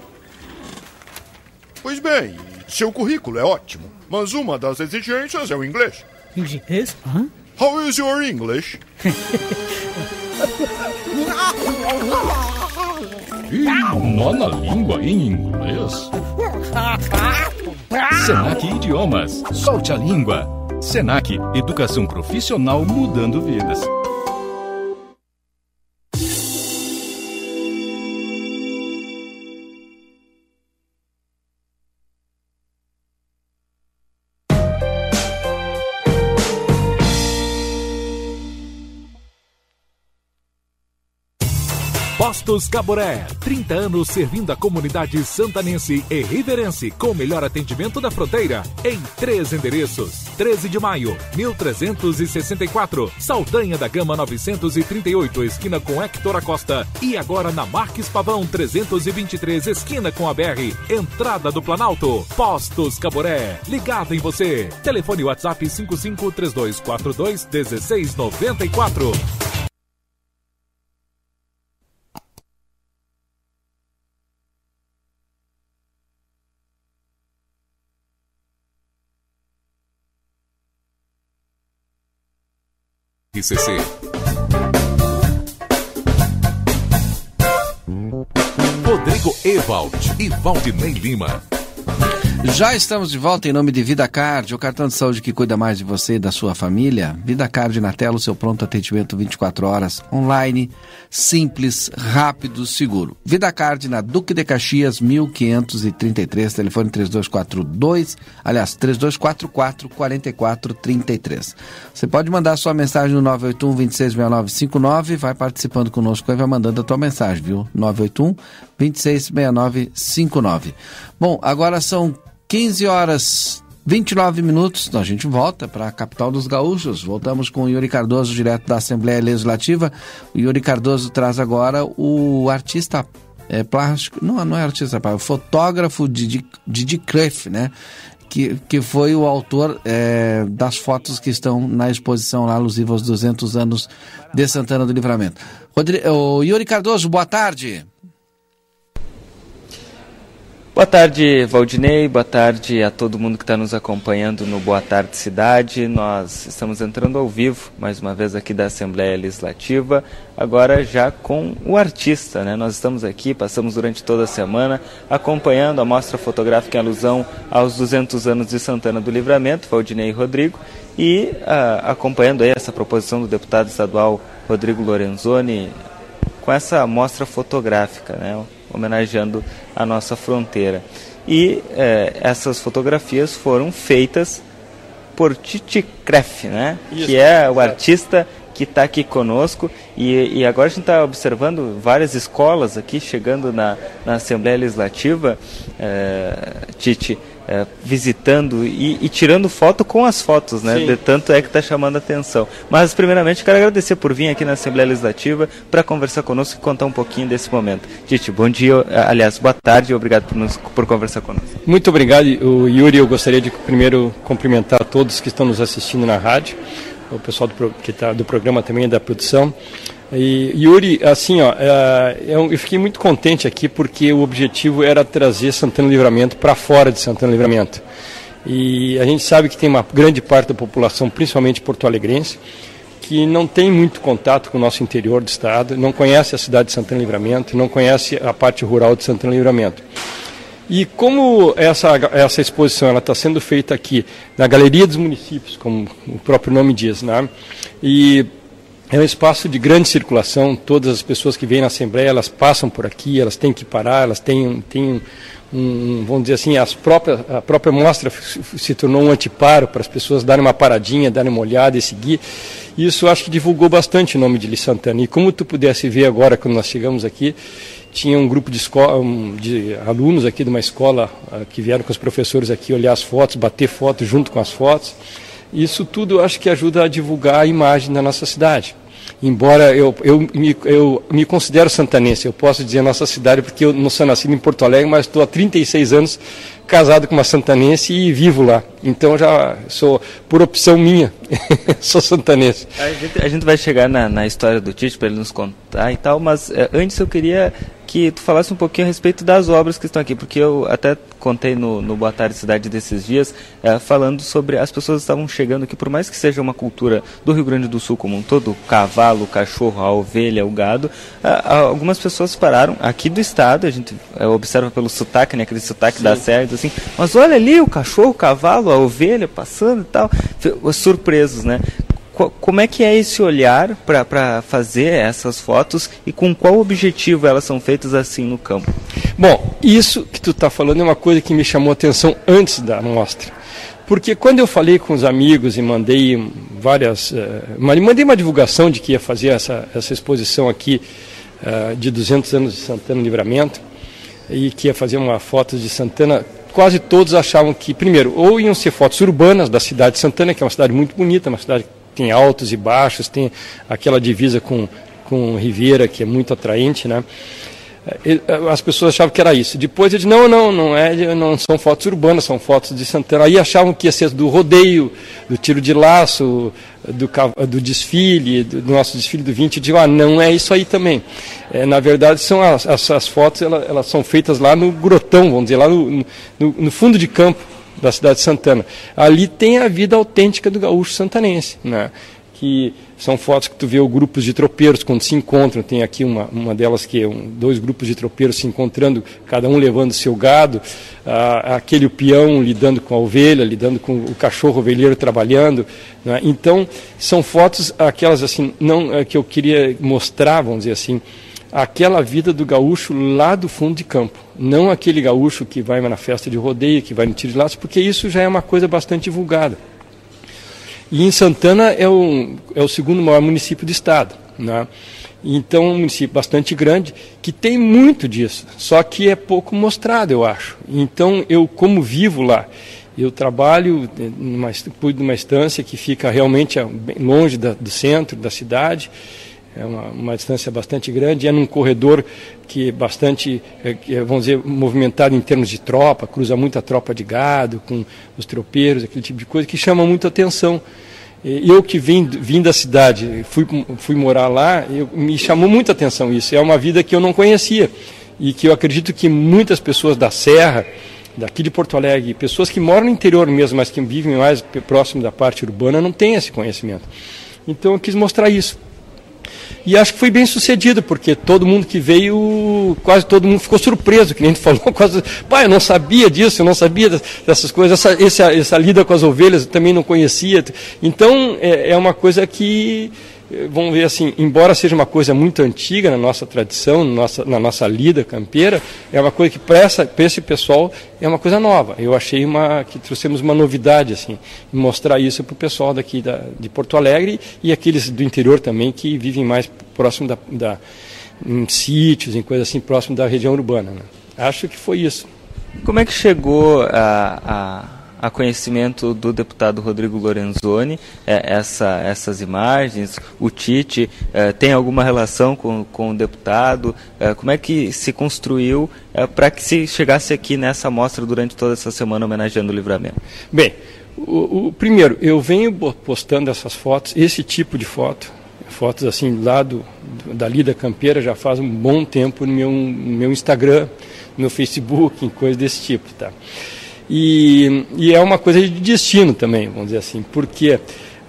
Pois bem, seu currículo é ótimo, mas uma das exigências é o inglês. Inglês? Hã? How is your English? Ih, nó na língua em inglês? Senac Idiomas. Solte a língua. Senac Educação Profissional mudando vidas. Postos Caboré, 30 anos servindo a comunidade santanense e riverense com o melhor atendimento da fronteira em três endereços. 13 de maio, 1364, Saldanha da Gama 938, esquina com Hector Acosta e agora na Marques Pavão 323, esquina com a BR, entrada do Planalto. Postos Caboré, ligado em você. Telefone WhatsApp 553242 1694. RCC. Rodrigo Ewald e Valdinei Lima. Já estamos de volta em nome de Vida Card, o cartão de saúde que cuida mais de você e da sua família. Vida Card na tela, o seu pronto atendimento 24 horas, online, simples, rápido, seguro. Vida Card na Duque de Caxias, 1533, telefone 3242, aliás, 3244 4433. Você pode mandar sua mensagem no 981 266959, vai participando conosco e vai mandando a tua mensagem, viu? 981 266959. Bom, agora são 15 horas 29 minutos, então a gente volta para a capital dos gaúchos. Voltamos com o Yuri Cardoso, direto da Assembleia Legislativa. O Yuri Cardoso traz agora o artista é, plástico, não, não é artista, é o fotógrafo Didi, Didi né? Que, que foi o autor é, das fotos que estão na exposição lá alusiva aos 200 anos de Santana do Livramento. Rodrigo, o Yuri Cardoso, boa tarde. Boa tarde, Valdinei. Boa tarde a todo mundo que está nos acompanhando no Boa Tarde Cidade. Nós estamos entrando ao vivo, mais uma vez aqui da Assembleia Legislativa, agora já com o artista. Né? Nós estamos aqui, passamos durante toda a semana acompanhando a mostra fotográfica em alusão aos 200 anos de Santana do Livramento, Valdinei Rodrigo, e uh, acompanhando essa proposição do deputado estadual Rodrigo Lorenzoni com essa mostra fotográfica, né? Homenageando a nossa fronteira. E é, essas fotografias foram feitas por Titi Kreff, né? Isso, que é o artista que está aqui conosco. E, e, agora a gente está observando várias escolas aqui chegando na, na Assembleia Legislativa, é, Titi é, visitando e, e, tirando foto com as fotos, né? Sim. De tanto é que está chamando a atenção. Mas, primeiramente, quero agradecer por vir aqui na Assembleia Legislativa para conversar conosco e contar um pouquinho desse momento. Tite, bom dia, aliás, boa tarde e obrigado por, nos, por conversar conosco. Muito obrigado, o Yuri. Eu gostaria de primeiro cumprimentar todos que estão nos assistindo na rádio, o pessoal do, que tá, do programa também da produção. E, Yuri, assim, ó, é, eu, eu fiquei muito contente aqui porque o objetivo era trazer Santana Livramento para fora de Santana Livramento. E a gente sabe que tem uma grande parte da população, principalmente porto-alegrense, que não tem muito contato com o nosso interior do estado, não conhece a cidade de Santana Livramento, não conhece a parte rural de Santana Livramento. E como essa, essa exposição está sendo feita aqui na Galeria dos Municípios, como o próprio nome diz, né? e é um espaço de grande circulação, todas as pessoas que vêm na Assembleia, elas passam por aqui, elas têm que parar, elas têm, têm um, vamos dizer assim, as próprias, a própria mostra se tornou um antiparo para as pessoas darem uma paradinha, darem uma olhada e seguir. Isso acho que divulgou bastante o nome de Li Santana. E como tu pudesse ver agora, quando nós chegamos aqui, tinha um grupo de, escola, de alunos aqui de uma escola ah, que vieram com os professores aqui olhar as fotos, bater fotos junto com as fotos. Isso tudo acho que ajuda a divulgar a imagem da nossa cidade. Embora eu, eu, me, eu me considero santanense, eu posso dizer nossa cidade porque eu não sou nascido em Porto Alegre, mas estou há 36 anos casado com uma santanense e vivo lá. Então já sou, por opção minha, sou santanense. A gente, a gente, vai chegar na, na história do Tite para ele nos contar e tal, mas é, antes eu queria que tu falasse um pouquinho a respeito das obras que estão aqui, porque eu até contei no, no Boa Tarde Cidade desses dias, é, falando sobre as pessoas estavam chegando aqui, por mais que seja uma cultura do Rio Grande do Sul como um todo, o cavalo, o cachorro, a ovelha, o gado, é, algumas pessoas pararam aqui do estado, a gente é, observa pelo sotaque, né, aquele sotaque Sim. da serra, assim, mas olha ali o cachorro, o cavalo, a ovelha passando e tal, surpresos, né? Como é que é esse olhar para fazer essas fotos e com qual objetivo elas são feitas assim no campo? Bom, isso que tu está falando é uma coisa que me chamou a atenção antes da mostra. Porque quando eu falei com os amigos e mandei várias. Uh, mandei uma divulgação de que ia fazer essa, essa exposição aqui uh, de 200 anos de Santana Livramento e que ia fazer uma foto de Santana, quase todos achavam que, primeiro, ou iam ser fotos urbanas da cidade de Santana, que é uma cidade muito bonita, uma cidade tem altos e baixos, tem aquela divisa com, com Ribeira, que é muito atraente, né? As pessoas achavam que era isso. Depois disse, não, não, não é, não são fotos urbanas, são fotos de Santana. Aí achavam que ia ser do rodeio, do tiro de laço, do, do desfile, do, do, nosso desfile do 20. Eu digo, ah, não é isso aí também. É, na verdade, são as, as, as fotos, elas, elas, são feitas lá no grotão, vamos dizer, lá no, no, no fundo de campo da cidade de Santana. Ali tem a vida autêntica do gaúcho santanense, né? que são fotos que tu vê grupos de tropeiros quando se encontram. Tem aqui uma, uma delas que é um, dois grupos de tropeiros se encontrando, cada um levando seu gado. Ah, aquele peão lidando com a ovelha, lidando com o cachorro ovelheiro trabalhando. Né? Então, são fotos aquelas assim, não é, que eu queria mostrar, vamos dizer assim, aquela vida do gaúcho lá do fundo de campo. Não aquele gaúcho que vai na festa de rodeio, que vai no tiro de laço, porque isso já é uma coisa bastante divulgada. E em Santana é o, é o segundo maior município do estado. Né? Então, um município bastante grande que tem muito disso, só que é pouco mostrado, eu acho. Então, eu, como vivo lá, eu trabalho numa, cuido de uma estância que fica realmente bem longe da, do centro da cidade, é uma, uma, distância bastante grande, é num corredor que é bastante, é, é, vamos dizer, movimentado em termos de tropa, cruza muita tropa de gado, com os tropeiros, aquele tipo de coisa, que chama muita atenção. Eu que vim, vim da cidade, fui, fui morar lá, eu, me chamou muita atenção isso. É uma vida que eu não conhecia e que eu acredito que muitas pessoas da Serra, daqui de Porto Alegre, pessoas que moram no interior mesmo, mas que vivem mais próximo da parte urbana, não têm esse conhecimento. Então eu quis mostrar isso. E acho que foi bem sucedido, porque todo mundo que veio, quase todo mundo ficou surpreso, que nem tu falou, quase, pai, eu não sabia disso, eu não sabia dessas coisas, essa, essa, essa lida com as ovelhas eu também não conhecia. Então, é, é uma coisa que vamos ver assim, embora seja uma coisa muito antiga na nossa tradição, na nossa, na nossa lida campeira, é uma coisa que para esse pessoal é uma coisa nova. Eu achei uma, que trouxemos uma novidade, assim, mostrar isso para o pessoal daqui da, de Porto Alegre e aqueles do interior também que vivem mais próximo da, da em sítios, em coisas assim, próximo da região urbana. Né? Acho que foi isso. Como é que chegou a, a a conhecimento do deputado Rodrigo Lorenzoni é, essa, essas imagens? O Tite é, tem alguma relação com, com o deputado? É, como é que se construiu é, para que se chegasse aqui nessa mostra durante toda essa semana homenageando o livramento? Bem, o, o, primeiro, eu venho postando essas fotos, esse tipo de foto, fotos assim lá do, do, da Campeira já faz um bom tempo no meu, no meu Instagram, no Facebook, em coisas desse tipo, tá? E, e é uma coisa de destino também, vamos dizer assim, porque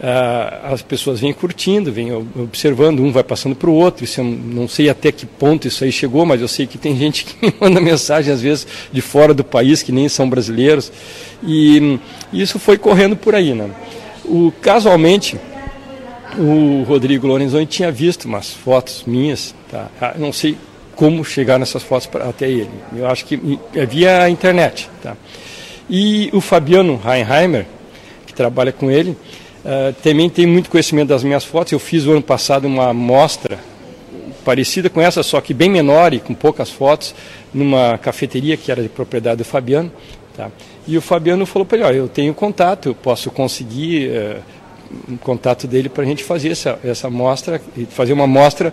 ah, as pessoas vêm curtindo, vêm observando, um vai passando para o outro. Isso eu não sei até que ponto isso aí chegou, mas eu sei que tem gente que me manda mensagem, às vezes, de fora do país, que nem são brasileiros. E, isso foi correndo por aí. Né? O, casualmente, o Rodrigo Lorenzoni tinha visto umas fotos minhas, tá? Ah, não sei como chegar nessas fotos pra, até ele. Eu acho que via a internet. Tá? E o Fabiano Heinheimer, que trabalha com ele, uh, também tem muito conhecimento das minhas fotos. Eu fiz o ano passado uma mostra parecida com essa, só que bem menor e com poucas fotos, numa cafeteria que era de propriedade do Fabiano. Tá? E o Fabiano falou para ele, eu tenho contato, eu posso conseguir uh, um contato dele para a gente fazer essa, essa mostra, fazer uma mostra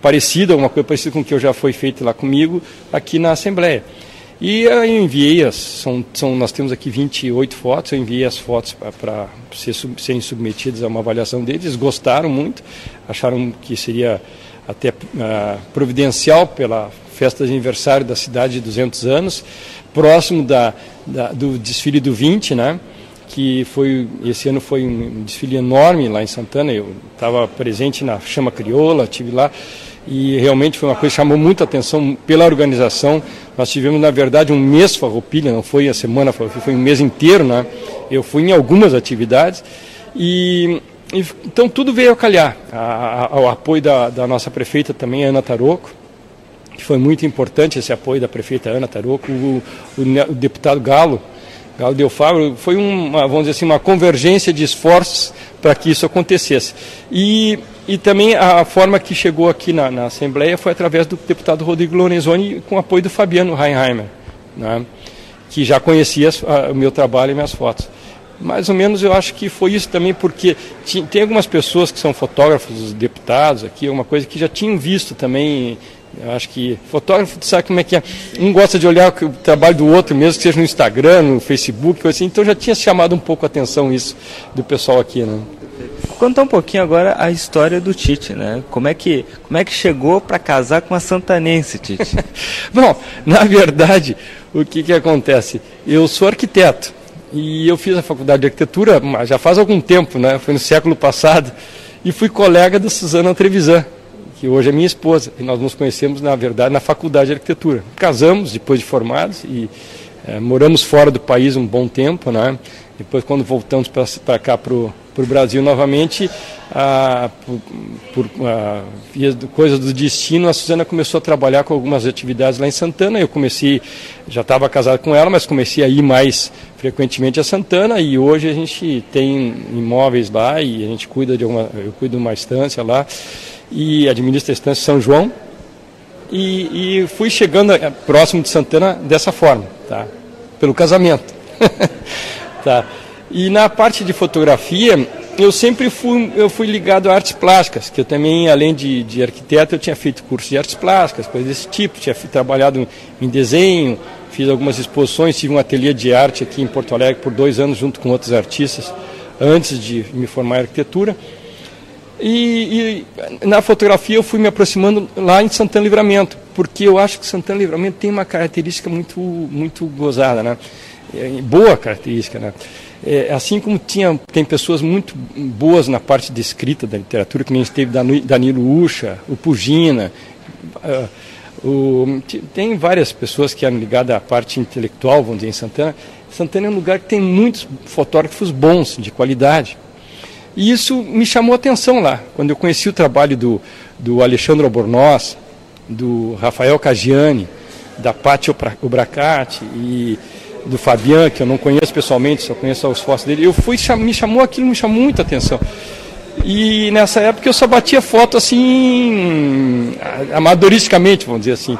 parecida, uma coisa parecida com o que já foi feito lá comigo, aqui na Assembleia. E eu enviei, as, são, são, nós temos aqui 28 fotos, eu enviei as fotos para ser, serem submetidas a uma avaliação deles, gostaram muito, acharam que seria até uh, providencial pela festa de aniversário da cidade de 200 anos, próximo da, da, do desfile do 20, né? que foi esse ano foi um desfile enorme lá em Santana, eu estava presente na Chama Crioula, tive lá e realmente foi uma coisa que chamou muita atenção pela organização. Nós tivemos, na verdade, um mês farroupilha, não foi a semana, foi, foi um mês inteiro, né? Eu fui em algumas atividades e então tudo veio a calhar. ao apoio da, da, nossa prefeita também, Ana Taroco, que foi muito importante esse apoio da prefeita Ana Taroco, o, o, o deputado Galo, Galo Del Fábio, foi uma, vamos dizer assim, uma convergência de esforços para que isso acontecesse. E e também a forma que chegou aqui na, na Assembleia foi através do deputado Rodrigo Lorenzoni, com apoio do Fabiano Reinheimer, né, que já conhecia a, o meu trabalho e minhas fotos. Mais ou menos eu acho que foi isso também, porque tem algumas pessoas que são fotógrafos, deputados aqui, uma coisa que já tinham visto também. Eu acho que fotógrafo, sabe como é que é? Um gosta de olhar o trabalho do outro, mesmo que seja no Instagram, no Facebook, assim. Então já tinha chamado um pouco a atenção isso do pessoal aqui, né? Conta um pouquinho agora a história do Tite, né? Como é que, como é que chegou para casar com a santanense, Tite? Bom, na verdade, o que, que acontece? Eu sou arquiteto e eu fiz a faculdade de arquitetura já faz algum tempo, né? Foi no século passado. e fui colega da Suzana Trevisan, que hoje é minha esposa. E nós nos conhecemos, na verdade, na faculdade de arquitetura. Casamos depois de formados e é, moramos fora do país um bom tempo, né? Depois, quando voltamos para cá, para o Brasil novamente, ah, por, por ah, coisa do destino, a Suzana começou a trabalhar com algumas atividades lá em Santana. Eu comecei, já estava casado com ela, mas comecei a ir mais frequentemente a Santana e hoje a gente tem imóveis lá e a gente cuida de uma, eu cuido de uma estância lá e administra a estância São João. E, e fui chegando eh, próximo de Santana dessa forma, tá? Pelo casamento. Tá. E na parte de fotografia, eu sempre fui, eu fui ligado a artes plásticas, que eu também, além de, de arquiteto, eu tinha feito curso de artes plásticas, coisas desse tipo, tinha trabalhado em desenho, fiz algumas exposições, tive um ateliê de arte aqui em Porto Alegre por dois anos, junto com outros artistas, antes de me formar em arquitetura. E, e, na fotografia eu fui me aproximando lá em Santana Livramento, porque eu acho que Santana Livramento tem uma característica muito, muito gozada, né? É, boa característica, né? É, assim como tinha, tem pessoas muito boas na parte de escrita da literatura, que nem esteve Danilo Ucha, o Pugina, uh, o, tem várias pessoas que eram ligadas à parte intelectual, vamos dizer, em Santana. Santana é um lugar que tem muitos fotógrafos bons, de qualidade. E isso me chamou a atenção lá, quando eu conheci o trabalho do, do Alexandre Albornoz, do Rafael Cagiani, da Pátio Obracati e do Fabian, que eu não conheço pessoalmente, só conheço os fotos dele. Eu fui, me chamou aquilo, me chamou muita atenção. E nessa época eu só batia foto assim, amadoristicamente, vamos dizer assim.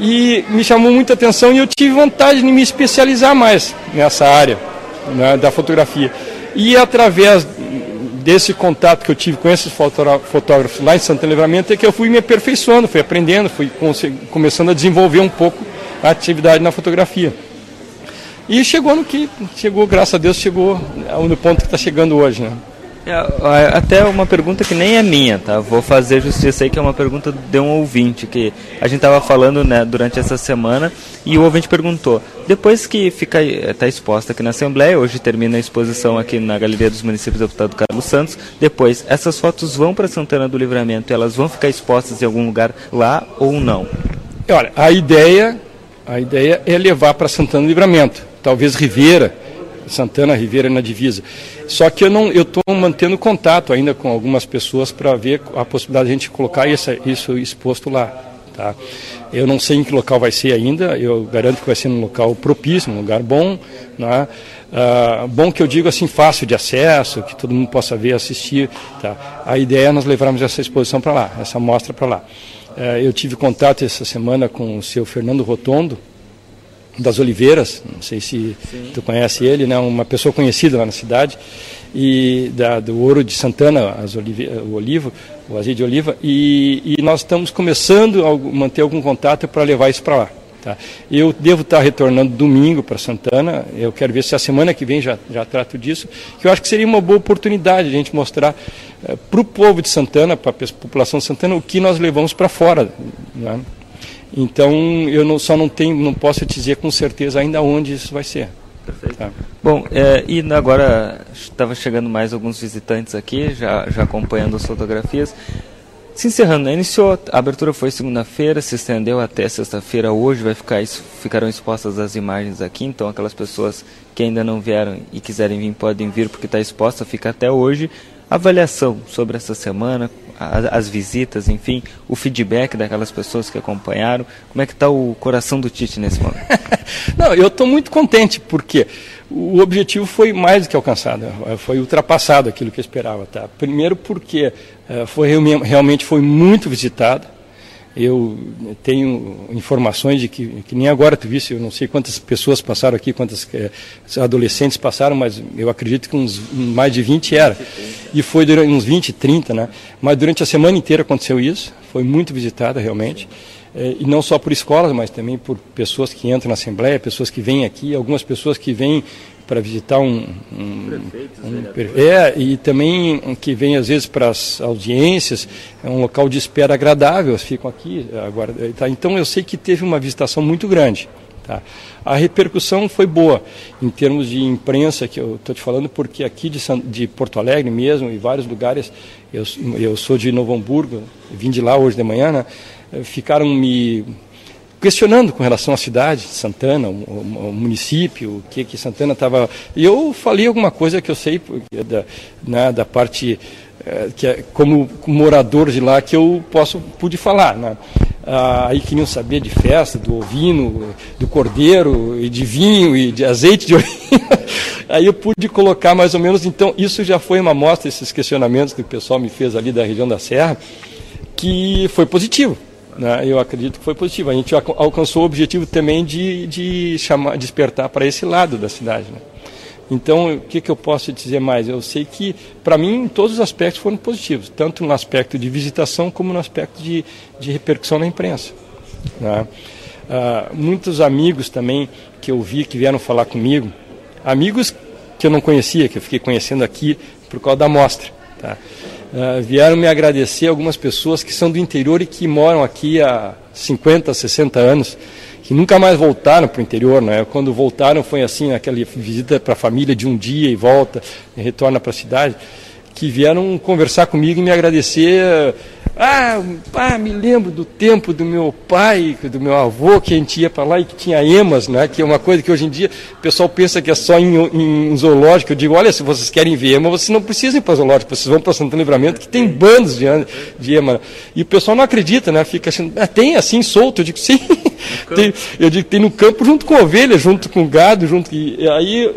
E me chamou muita atenção e eu tive vontade de me especializar mais nessa área né, da fotografia. E através desse contato que eu tive com esses fotógrafos lá em Santo Livramento é que eu fui me aperfeiçoando, fui aprendendo, fui começando a desenvolver um pouco a atividade na fotografia. E chegou no que chegou, graças a Deus, chegou no ponto que está chegando hoje, né? É, até uma pergunta que nem é minha, tá? Vou fazer justiça aí, que é uma pergunta de um ouvinte, que a gente estava falando né, durante essa semana, e o ouvinte perguntou, depois que fica está exposta aqui na Assembleia, hoje termina a exposição aqui na Galeria dos Municípios do Deputado Carlos Santos, depois essas fotos vão para Santana do Livramento, elas vão ficar expostas em algum lugar lá ou não? Olha, a ideia, a ideia é levar para Santana do Livramento talvez Ribeira, Santana Ribeira na divisa. Só que eu não, eu estou mantendo contato ainda com algumas pessoas para ver a possibilidade de a gente colocar isso, isso exposto lá. Tá? Eu não sei em que local vai ser ainda, eu garanto que vai ser num local propício, num lugar bom. Né? Ah, bom que eu digo assim, fácil de acesso, que todo mundo possa ver, assistir. Tá? A ideia é nós levarmos essa exposição para lá, essa mostra para lá. Ah, eu tive contato essa semana com o seu Fernando Rotondo, das Oliveiras, não sei se Sim. tu conhece ele, né, uma pessoa conhecida lá na cidade, e da, do ouro de Santana, as olive, o olivo, o azeite de oliva, e, e nós estamos começando a manter algum contato para levar isso para lá. Tá? Eu devo estar retornando domingo para Santana, eu quero ver se a semana que vem já, já trato disso, que eu acho que seria uma boa oportunidade a gente mostrar eh, para o povo de Santana, para a população de Santana, o que nós levamos para fora. Né? Então eu não, só não tenho, não posso te dizer com certeza ainda onde isso vai ser. Perfeito. Tá. Bom, é, e agora estava chegando mais alguns visitantes aqui, já, já acompanhando as fotografias. Se encerrando, né? iniciou, a abertura foi segunda-feira, se estendeu até sexta-feira. Hoje vai ficar, ficarão expostas as imagens aqui, então aquelas pessoas que ainda não vieram e quiserem vir podem vir porque está exposta, fica até hoje. Avaliação sobre essa semana, as visitas, enfim, o feedback daquelas pessoas que acompanharam. Como é que está o coração do Tite nesse momento? Não, eu estou muito contente, porque o objetivo foi mais do que alcançado, foi ultrapassado aquilo que eu esperava. Tá? Primeiro porque uh, foi, realmente foi muito visitado, eu tenho informações de que, que nem agora tu viste, eu não sei quantas pessoas passaram aqui, quantas é, adolescentes passaram, mas eu acredito que uns mais de 20 era. E foi durante uns 20, 30, né? Mas durante a semana inteira aconteceu isso, foi muito visitada realmente. É, e não só por escolas, mas também por pessoas que entram na Assembleia, pessoas que vêm aqui, algumas pessoas que vêm para visitar um, um, um é e também que vem às vezes para as audiências é um local de espera agradável ficam aqui agora tá? então eu sei que teve uma visitação muito grande Tá? A repercussão foi boa em termos de imprensa, que eu estou te falando, porque aqui de, San, de, Porto Alegre mesmo, em vários lugares, eu, eu sou de Novo Hamburgo, vim de lá hoje de manhã, né, ficaram me questionando com relação à cidade, Santana, o, o, o município, o que que Santana estava. E eu falei alguma coisa que eu sei da, né, da parte é, que é, como morador de lá que eu posso pude falar, né? Ah, aí queriam saber de festa, do ovino, do cordeiro, e de vinho, e de azeite de aí eu pude colocar mais ou menos, então, isso já foi uma amostra, esses questionamentos que o pessoal me fez ali da região da Serra, que foi positivo. Né? Eu acredito que foi positivo. A gente alcançou o objetivo também de, de chamar, despertar para esse lado da cidade. Né? Então, o que, que eu posso dizer mais? Eu sei que, para mim, todos os aspectos foram positivos, tanto no aspecto de visitação como no aspecto de, de repercussão na imprensa. Né? Ah, muitos amigos também que eu vi que vieram falar comigo, amigos que eu não conhecia, que eu fiquei conhecendo aqui por causa da mostra. Tá? Ah, vieram me agradecer algumas pessoas que são do interior e que moram aqui há 50, 60 anos que nunca mais voltaram para o interior, né? Quando voltaram foi assim, aquela visita para a família de um dia e volta, e retorna para a cidade, que vieram conversar comigo e me agradecer ah, ah, me lembro do tempo do meu pai, do meu avô, que a gente ia para lá e que tinha emas, né? que é uma coisa que hoje em dia o pessoal pensa que é só em, em zoológico. Eu digo, olha, se vocês querem ver ema, vocês não precisam ir para zoológico, vocês vão para Santo Livramento, que tem bandos de, de ema. E o pessoal não acredita, né? fica achando, ah, tem assim solto? Eu digo, sim. Tem, eu digo, tem no campo junto com ovelha, junto com gado, junto. E aí, uh,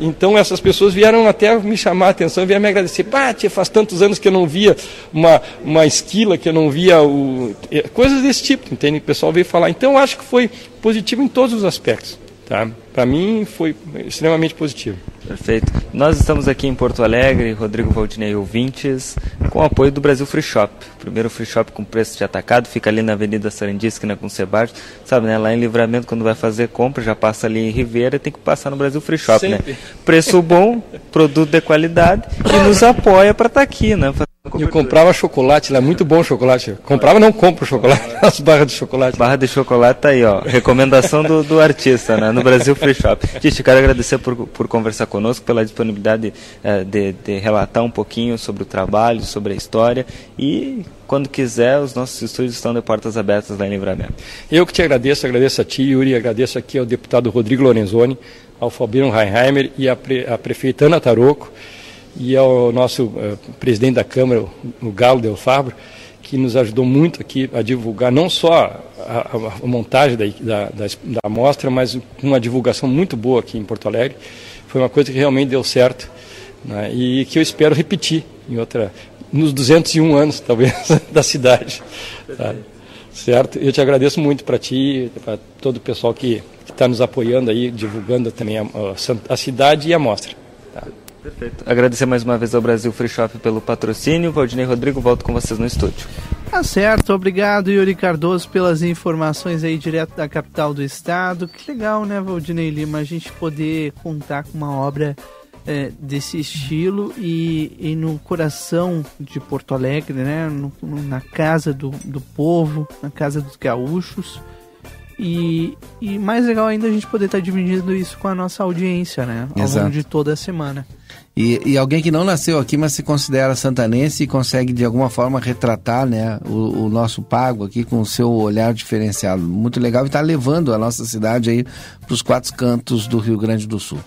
então essas pessoas vieram até me chamar a atenção, vieram me agradecer. Pá, tia, faz tantos anos que eu não via uma, uma esquina que eu não via o é, coisas desse tipo, entende? O pessoal veio falar. Então eu acho que foi positivo em todos os aspectos, tá? Para mim foi extremamente positivo. Perfeito. Nós estamos aqui em Porto Alegre, Rodrigo Valdinei ouvintes, com o apoio do Brasil Free Shop. Primeiro free shop com preço de atacado, fica ali na Avenida Sarandística, com Sebar. Sabe, né? Lá em Livramento, quando vai fazer compra, já passa ali em Ribeira, tem que passar no Brasil Free Shop, né? Sempre. né? Preço bom, produto de qualidade e nos apoia para estar tá aqui, né? Eu comprava chocolate lá, muito bom chocolate. Comprava, não compro chocolate, as barras de chocolate. Barra de chocolate tá aí, ó. Recomendação do, do artista, né? No Brasil Shop. Titi, quero agradecer por, por conversar conosco, pela disponibilidade eh, de, de relatar um pouquinho sobre o trabalho, sobre a história e quando quiser, os nossos estúdios estão de portas abertas lá em Livramento. Eu que te agradeço, agradeço a ti, Yuri, agradeço aqui ao deputado Rodrigo Lorenzoni, ao Fabiano Reinheimer e à pre, prefeita Ana Taroco e ao nosso uh, presidente da Câmara, o Galo Del Fabro, que nos ajudou muito aqui a divulgar não só a, a, montagem da, da, da, amostra, mas uma divulgação muito boa aqui em Porto Alegre. Foi uma coisa que realmente deu certo né, e que eu espero repetir em outra, nos 201 anos, talvez, da cidade. Tá? Certo? Eu te agradeço muito para ti, para todo o pessoal que está nos apoiando aí, divulgando também a, a, a cidade e a mostra. Perfeito. Agradecer mais uma vez ao Brasil Free Shop pelo patrocínio. Valdinei Rodrigo, volto com vocês no estúdio. Tá certo, obrigado Yuri Cardoso pelas informações aí direto da capital do estado. Que legal, né, Valdinei Lima, a gente poder contar com uma obra é, desse estilo e, e, no coração de Porto Alegre, né, no, no, na casa do, do povo, na casa dos gaúchos. E, e mais legal ainda a gente poder estar tá dividindo isso com a nossa audiência, né? Ao Exato. longo de toda a semana. E, e, alguém que não nasceu aqui, mas se considera santanense e consegue de alguma forma retratar né, o, o nosso pago aqui com o seu olhar diferenciado. Muito legal e está levando a nossa cidade aí para os quatro cantos do Rio Grande do Sul.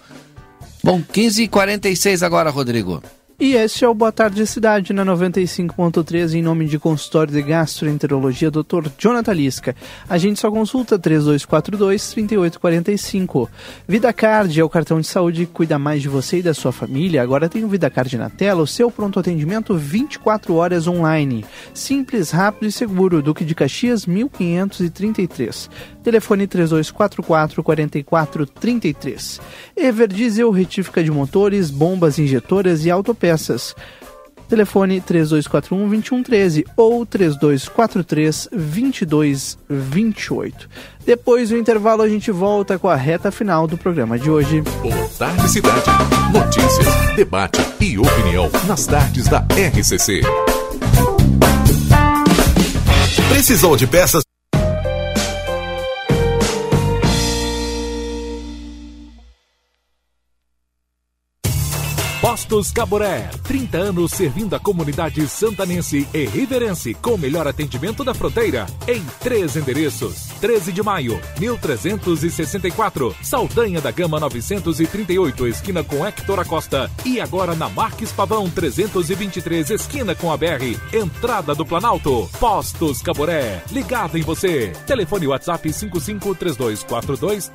Bom, 15h46 agora, Rodrigo. E esse é o Boa Tarde Cidade na 95.3 em nome de consultório de gastroenterologia Dr. Jonathan Lisca. A gente só consulta 3242-3845. VidaCard é o cartão de saúde que cuida mais de você e da sua família. Agora tem o VidaCard na tela, o seu pronto atendimento 24 horas online. Simples, rápido e seguro. Duque de Caxias 1533. Telefone 3244 4433. Everdiesel retífica de motores, bombas injetoras e autopeças. Telefone 3241-2113 ou 3243-2228. Depois do intervalo, a gente volta com a reta final do programa de hoje. Boa tarde, cidade. Notícias, debate e opinião nas tardes da RCC. Precisou de peças Postos Caboré, 30 anos servindo a comunidade santanense e riverense com o melhor atendimento da fronteira em três endereços. 13 de maio, 1364, Saldanha da Gama 938, esquina com Hector Acosta e agora na Marques Pavão 323, esquina com a BR, entrada do Planalto. Postos Caboré, ligado em você. Telefone WhatsApp 553242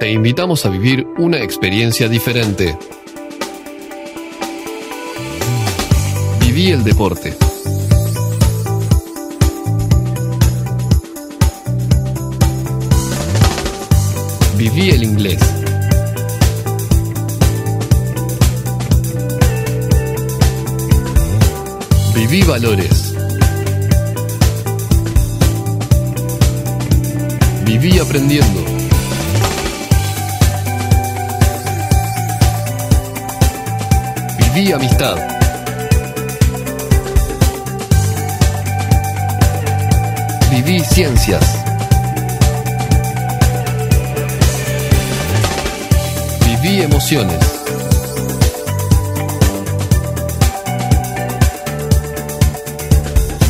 Te invitamos a vivir una experiencia diferente. Viví el deporte. Viví el inglés. Viví valores. Viví aprendiendo. Viví amistad. Viví ciencias. Viví emociones.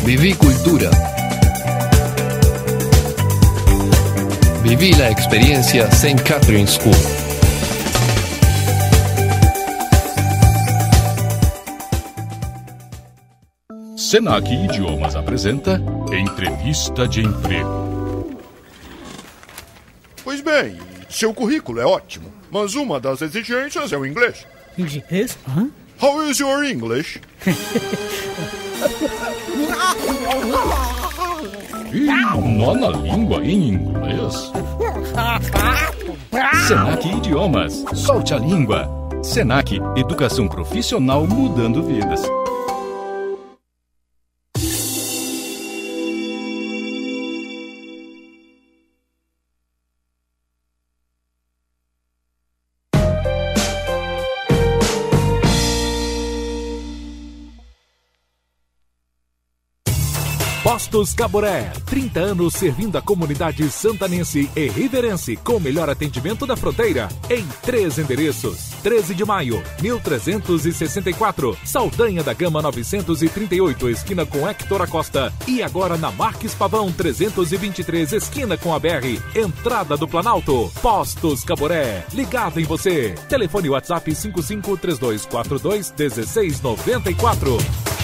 Viví cultura. Viví la experiencia St. Catherine's School. Senac Idiomas apresenta Entrevista de Emprego. Pois bem, seu currículo é ótimo, mas uma das exigências é o inglês. Inglês? Hã? How is your English? Ih, nó na língua em inglês? Senac Idiomas. Solte a língua. Senac, educação profissional mudando vidas. Postos Caboré, 30 anos servindo a comunidade santanense e riverense com o melhor atendimento da fronteira em três endereços. 13 de maio, 1364, Saldanha da Gama 938, esquina com Hector Acosta e agora na Marques Pavão 323, esquina com a BR, entrada do Planalto. Postos Caboré, ligado em você. Telefone WhatsApp 553242 1694.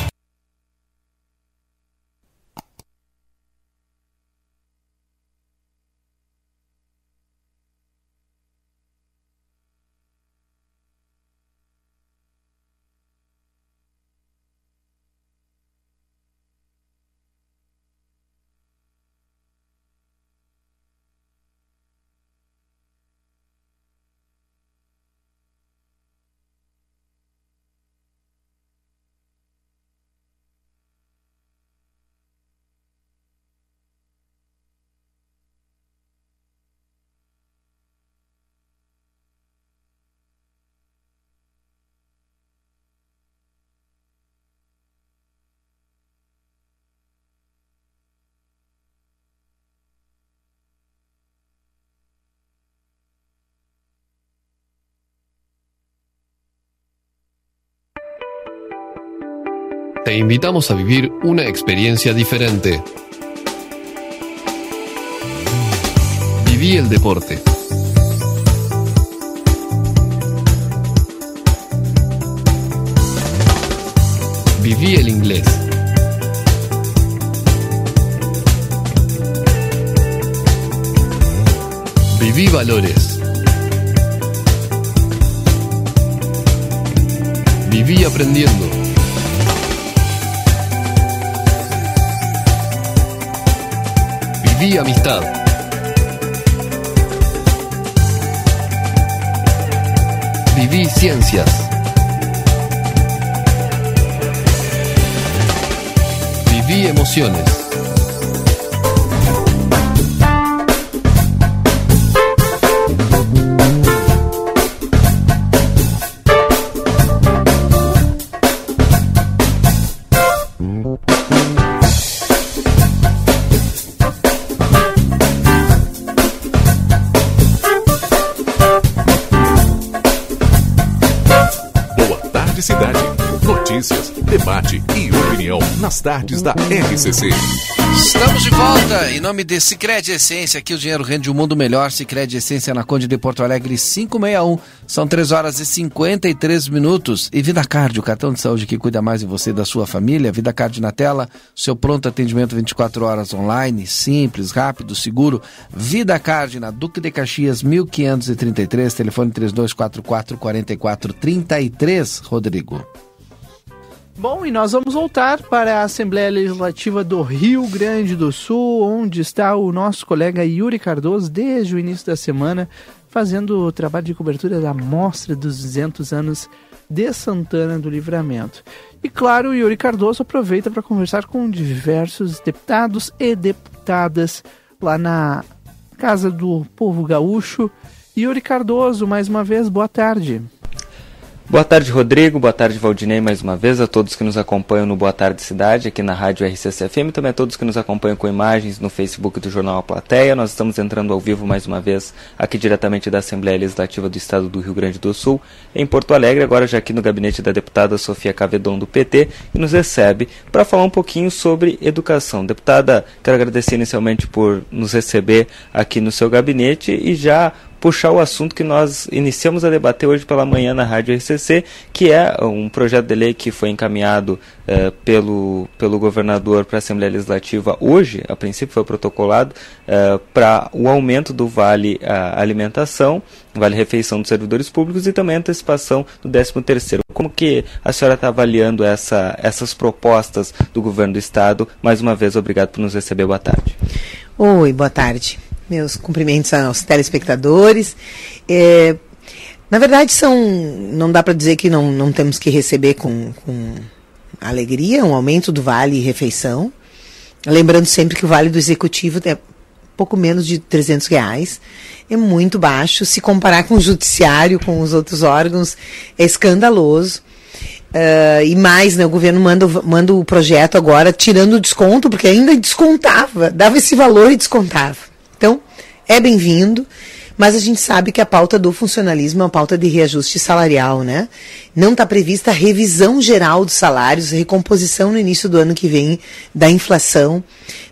te invitamos a vivir una experiencia diferente. Viví el deporte. Viví el inglés. Viví valores. Viví aprendiendo. Viví amistad. Viví ciencias. Viví emociones. Tardes da RCC. Estamos de volta em nome de Cicred Essência. Aqui o dinheiro rende um mundo melhor. Cicred Essência na Conde de Porto Alegre 561. São 3 horas e 53 minutos. E Vida Card, o cartão de saúde que cuida mais de você e da sua família. Vida Card na tela. Seu pronto atendimento 24 horas online. Simples, rápido, seguro. Vida Card na Duque de Caxias 1533. Telefone 3244 4433. Rodrigo. Bom, e nós vamos voltar para a Assembleia Legislativa do Rio Grande do Sul, onde está o nosso colega Yuri Cardoso desde o início da semana, fazendo o trabalho de cobertura da Mostra dos 200 anos de Santana do Livramento. E claro, Yuri Cardoso aproveita para conversar com diversos deputados e deputadas lá na Casa do Povo Gaúcho. Yuri Cardoso, mais uma vez, boa tarde. Boa tarde, Rodrigo. Boa tarde, Valdinei, mais uma vez. A todos que nos acompanham no Boa Tarde Cidade, aqui na Rádio RCCFM. Também a todos que nos acompanham com imagens no Facebook do Jornal A Plateia. Nós estamos entrando ao vivo mais uma vez aqui diretamente da Assembleia Legislativa do Estado do Rio Grande do Sul, em Porto Alegre, agora já aqui no gabinete da deputada Sofia Cavedon do PT, que nos recebe para falar um pouquinho sobre educação. Deputada, quero agradecer inicialmente por nos receber aqui no seu gabinete e já puxar o assunto que nós iniciamos a debater hoje pela manhã na Rádio RCC, que é um projeto de lei que foi encaminhado eh, pelo, pelo governador para a Assembleia Legislativa hoje, a princípio foi protocolado, eh, para o aumento do vale a alimentação, vale refeição dos servidores públicos e também antecipação do 13º. Como que a senhora está avaliando essa, essas propostas do governo do Estado? Mais uma vez, obrigado por nos receber. Boa tarde. Oi, boa tarde. Meus cumprimentos aos telespectadores. É, na verdade, são. Não dá para dizer que não, não temos que receber com, com alegria um aumento do vale refeição. Lembrando sempre que o vale do executivo é pouco menos de 300 reais. É muito baixo. Se comparar com o judiciário, com os outros órgãos, é escandaloso. Uh, e mais, né, o governo manda, manda o projeto agora tirando o desconto, porque ainda descontava, dava esse valor e descontava. Então, é bem-vindo, mas a gente sabe que a pauta do funcionalismo é uma pauta de reajuste salarial, né? Não está prevista revisão geral dos salários, recomposição no início do ano que vem da inflação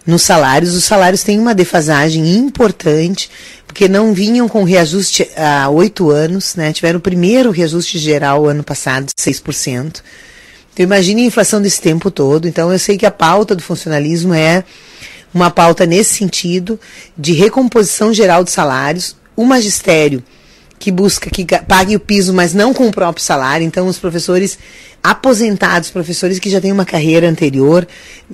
nos salários. Os salários têm uma defasagem importante, porque não vinham com reajuste há oito anos, né? Tiveram o primeiro reajuste geral ano passado, de 6%. Então, imagine a inflação desse tempo todo. Então, eu sei que a pauta do funcionalismo é uma pauta nesse sentido, de recomposição geral de salários, o magistério que busca que pague o piso, mas não com o próprio salário. Então, os professores aposentados, professores que já têm uma carreira anterior,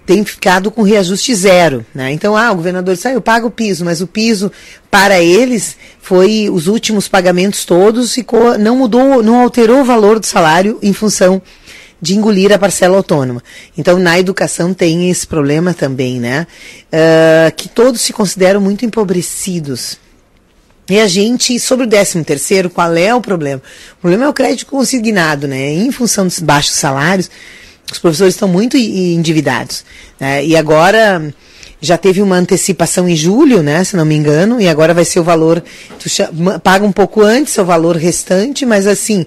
têm ficado com reajuste zero. Né? Então, ah, o governador disse, ah, eu pago o piso, mas o piso para eles foi os últimos pagamentos todos, ficou, não mudou, não alterou o valor do salário em função de engolir a parcela autônoma. Então, na educação tem esse problema também, né? Uh, que todos se consideram muito empobrecidos. E a gente, sobre o 13 terceiro, qual é o problema? O problema é o crédito consignado, né? Em função dos baixos salários, os professores estão muito endividados. Né? E agora já teve uma antecipação em julho, né, se não me engano, e agora vai ser o valor, tu paga um pouco antes o valor restante, mas assim,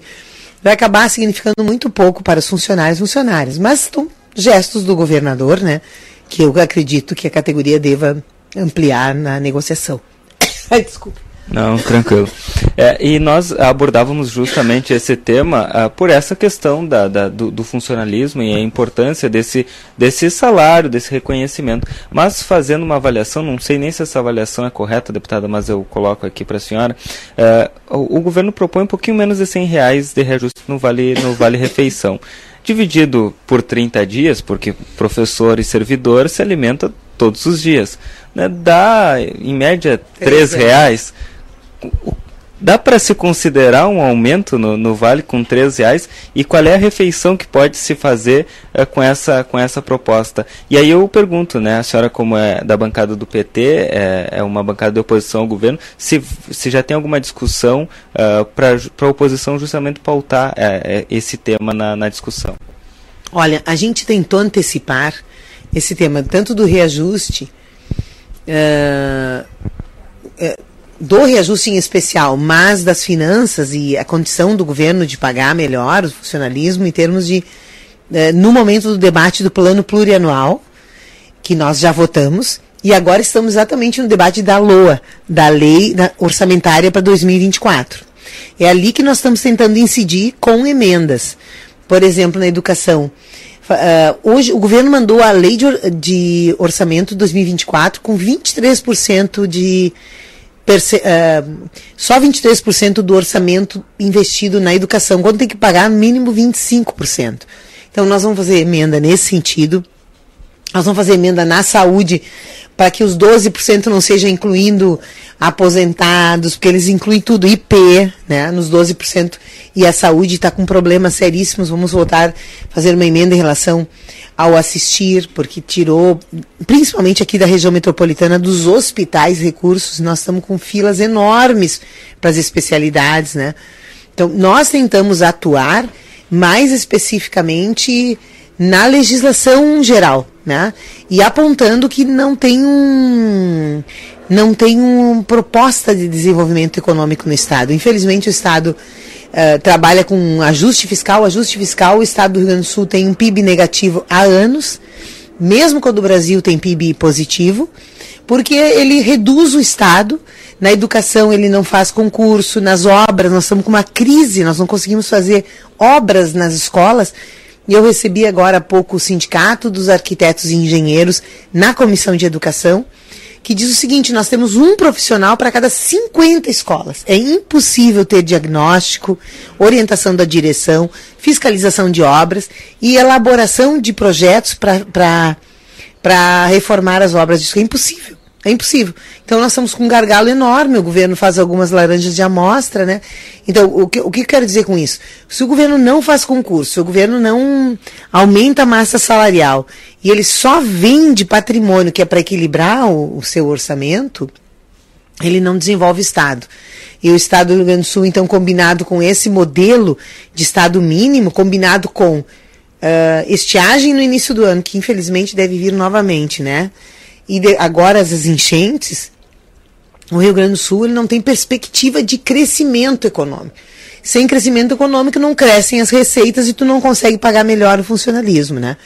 vai acabar significando muito pouco para os funcionários e funcionárias. Mas estão gestos do governador, né? Que eu acredito que a categoria deva ampliar na negociação. Ai, desculpe. Não, tranquilo. É, e nós abordávamos justamente esse tema uh, por essa questão da, da do, do, funcionalismo e a importância desse, desse salário, desse reconhecimento. Mas fazendo uma avaliação, não sei nem se essa avaliação é correta, deputada, mas eu coloco aqui para a senhora. Uh, o, o, governo propõe um pouquinho menos de 100 reais de reajuste no Vale, no vale Refeição. Dividido por 30 dias, porque professor e servidor se alimenta todos os dias. Né? Dá, em média, 3 reais Dá para se considerar um aumento no, no, vale com três reais e qual é a refeição que pode se fazer é, com, essa, com essa proposta? E aí eu pergunto, né, a senhora como é da bancada do PT, é, é uma bancada de oposição ao governo, se, se já tem alguma discussão uh, eh, para a oposição justamente pautar uh, esse tema na, na discussão? Olha, a gente tentou antecipar esse tema tanto do reajuste uh, do reajuste em especial, mas das finanças e a condição do governo de pagar melhor o funcionalismo em termos de, eh, no momento do debate do plano plurianual, que nós já votamos, e agora estamos exatamente no debate da LOA, da Lei Orçamentária para 2024. É ali que nós estamos tentando incidir com emendas. Por exemplo, na educação. Uh, hoje, o governo mandou a Lei de, de Orçamento 2024 com 23% de perce, uh, só 23% do orçamento investido na educação, quando tem que pagar no mínimo 25%. Então nós vamos fazer emenda nesse sentido. Nós vamos fazer emenda na saúde para que os 12% não seja incluindo aposentados, porque eles incluem tudo, IP, né, nos 12%, e a saúde está com problemas seríssimos. Vamos voltar fazer uma emenda em relação ao assistir, porque tirou, principalmente aqui da região metropolitana, dos hospitais recursos. Nós estamos com filas enormes para as especialidades, né? Então, nós tentamos atuar mais especificamente na legislação geral, né? E apontando que não tem um não tem uma proposta de desenvolvimento econômico no estado. Infelizmente o estado uh, trabalha com ajuste fiscal, ajuste fiscal, o estado do Rio Grande do Sul tem um PIB negativo há anos, mesmo quando o Brasil tem PIB positivo, porque ele reduz o estado. Na educação ele não faz concurso, nas obras nós estamos com uma crise, nós não conseguimos fazer obras nas escolas e eu recebi agora há pouco o Sindicato dos Arquitetos e Engenheiros na Comissão de Educação, que diz o seguinte: nós temos um profissional para cada 50 escolas. É impossível ter diagnóstico, orientação da direção, fiscalização de obras e elaboração de projetos para reformar as obras. Isso é impossível. É impossível. Então nós estamos com um gargalo enorme, o governo faz algumas laranjas de amostra, né? Então, o que, o que eu quero dizer com isso? Se o governo não faz concurso, se o governo não aumenta a massa salarial e ele só vende patrimônio que é para equilibrar o, o seu orçamento, ele não desenvolve Estado. E o Estado do Rio Grande do Sul, então, combinado com esse modelo de Estado mínimo, combinado com uh, estiagem no início do ano, que infelizmente deve vir novamente, né? E de, agora as enchentes, o Rio Grande do Sul ele não tem perspectiva de crescimento econômico. Sem crescimento econômico não crescem as receitas e tu não consegue pagar melhor o funcionalismo, né?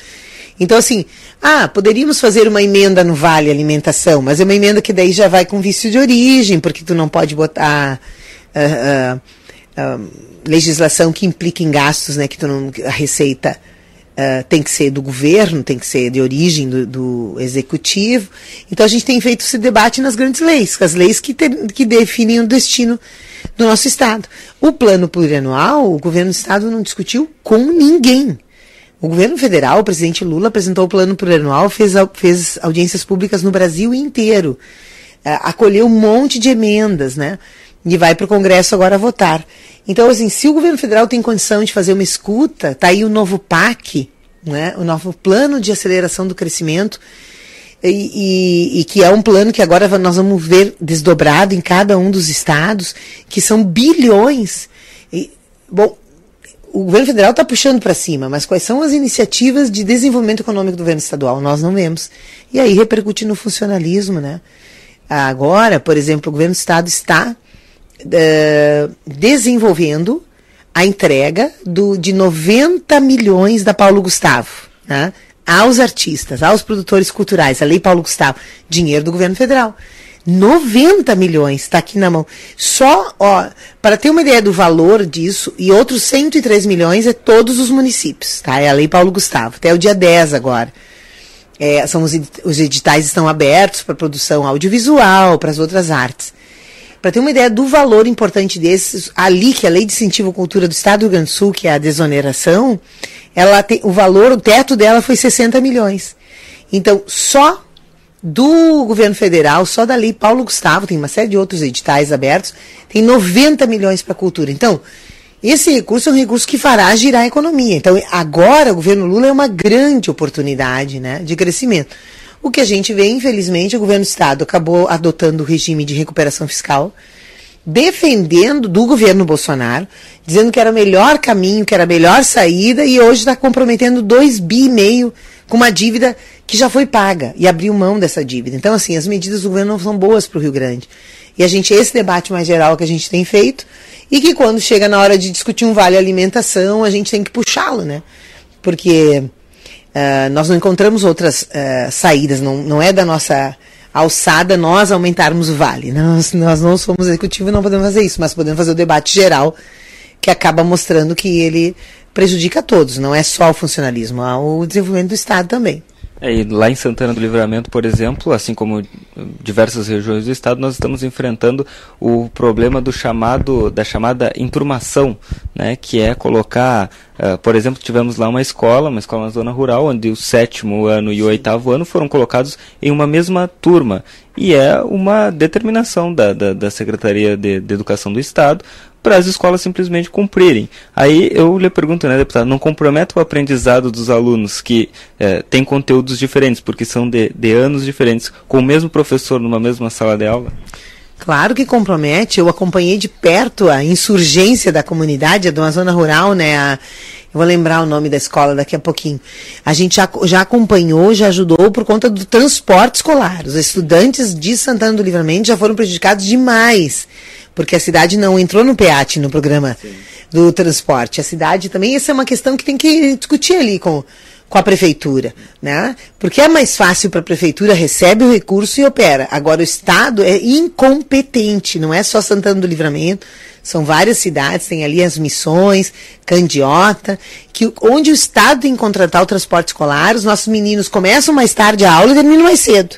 Então, assim, ah, poderíamos fazer uma emenda no Vale Alimentação, mas é uma emenda que daí já vai com vício de origem, porque tu não pode botar uh, uh, uh, legislação que implique em gastos, né, que tu não, a receita Uh, tem que ser do governo, tem que ser de origem do, do, executivo. Então a gente tem feito esse debate nas grandes leis, as leis que, ter, que definem o destino do nosso Estado. O plano plurianual, o governo do Estado não discutiu com ninguém. O governo federal, o presidente Lula apresentou o plano plurianual, fez, fez audiências públicas no Brasil inteiro, uh, acolheu um monte de emendas, né? E vai para o Congresso agora votar. Então, assim, se o governo federal tem condição de fazer uma escuta, tá aí o novo PAC, né, o novo plano de aceleração do crescimento, e, e, e, que é um plano que agora nós vamos ver desdobrado em cada um dos estados, que são bilhões. E, bom, o governo federal está puxando para cima, mas quais são as iniciativas de desenvolvimento econômico do governo estadual? Nós não vemos. E aí repercute no funcionalismo, né? Agora, por exemplo, o governo do estado está uh, desenvolvendo a entrega do, de 90 milhões da Paulo Gustavo né, aos artistas, aos produtores culturais, a Lei Paulo Gustavo, dinheiro do governo federal. 90 milhões está aqui na mão. Só, ó, para ter uma ideia do valor disso, e outros 103 milhões é todos os municípios, tá? É a Lei Paulo Gustavo, até o dia 10 agora. É, são os, os editais estão abertos para produção audiovisual, para as outras artes. Para ter uma ideia do valor importante desses, ali, que a Lei de Incentivo à Cultura do Estado do Rio Grande do Sul, que é a desoneração, ela tem, o valor, o teto dela foi 60 milhões. Então, só do governo federal, só da lei Paulo Gustavo, tem uma série de outros editais abertos, tem 90 milhões para a cultura. Então, esse recurso é um recurso que fará girar a economia. Então, agora o governo Lula é uma grande oportunidade né, de crescimento. O que a gente vê, infelizmente, o governo do Estado acabou adotando o regime de recuperação fiscal, defendendo do governo Bolsonaro, dizendo que era o melhor caminho, que era a melhor saída, e hoje está comprometendo 2 bi e meio com uma dívida que já foi paga e abriu mão dessa dívida. Então, assim, as medidas do governo não são boas para o Rio Grande. E a gente, esse debate mais geral que a gente tem feito, e que quando chega na hora de discutir um vale alimentação, a gente tem que puxá-lo, né? Porque uh, nós não encontramos outras uh, saídas, não, não é da nossa alçada nós aumentarmos o vale. Nós, nós não somos executivo e não podemos fazer isso, mas podemos fazer o debate geral que acaba mostrando que ele prejudica a todos, não é só o funcionalismo, há o desenvolvimento do Estado também. É, e lá em Santana do Livramento, por exemplo, assim como diversas regiões do estado, nós estamos enfrentando o problema do chamado da chamada enturmação, né, que é colocar, uh, por exemplo, tivemos lá uma escola, uma escola na zona rural, onde o sétimo ano e o oitavo ano foram colocados em uma mesma turma. E é uma determinação da, da, da Secretaria de, de Educação do Estado para as escolas simplesmente cumprirem. Aí eu lhe pergunto, né, deputado, não compromete o aprendizado dos alunos que é, têm conteúdos diferentes, porque são de, de anos diferentes, com o mesmo professor numa mesma sala de aula? Claro que compromete. Eu acompanhei de perto a insurgência da comunidade, de uma zona rural, né? A, eu vou lembrar o nome da escola daqui a pouquinho. A gente já, já acompanhou, já ajudou por conta do transporte escolar. Os estudantes de Santana do Livramento já foram prejudicados demais porque a cidade não entrou no PEAT, no programa Sim. do transporte. A cidade também, essa é uma questão que tem que discutir ali com, com a prefeitura, né? Porque é mais fácil para a prefeitura, recebe o recurso e opera. Agora, o Estado é incompetente, não é só Santana do Livramento, são várias cidades, tem ali as missões, Candiota, que, onde o Estado tem que contratar o transporte escolar, os nossos meninos começam mais tarde a aula e terminam mais cedo.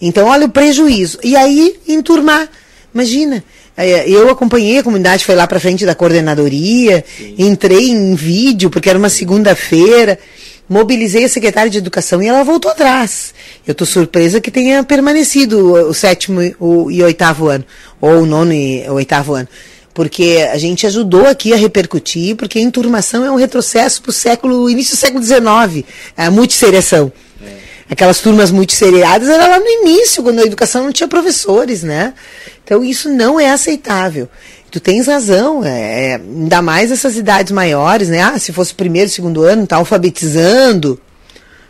Então, olha o prejuízo. E aí, enturmar. Imagina, é, eu acompanhei a comunidade, foi lá para frente da coordenadoria, Sim. entrei em vídeo, porque era uma segunda-feira, mobilizei a secretária de educação e ela voltou atrás. Eu estou surpresa que tenha permanecido o, sétimo o, e oitavo ano, ou o nono e o oitavo ano. Porque a gente ajudou aqui a repercutir, porque a enturmação é um retrocesso para o século, início do século XIX, a multisseriação. É. Aquelas turmas multisseriadas era lá no início, quando a educação não tinha professores, né? Então isso não é aceitável. Tu tens razão, é, é, ainda mais essas idades maiores, né? Ah, se fosse o primeiro, segundo ano, tá alfabetizando.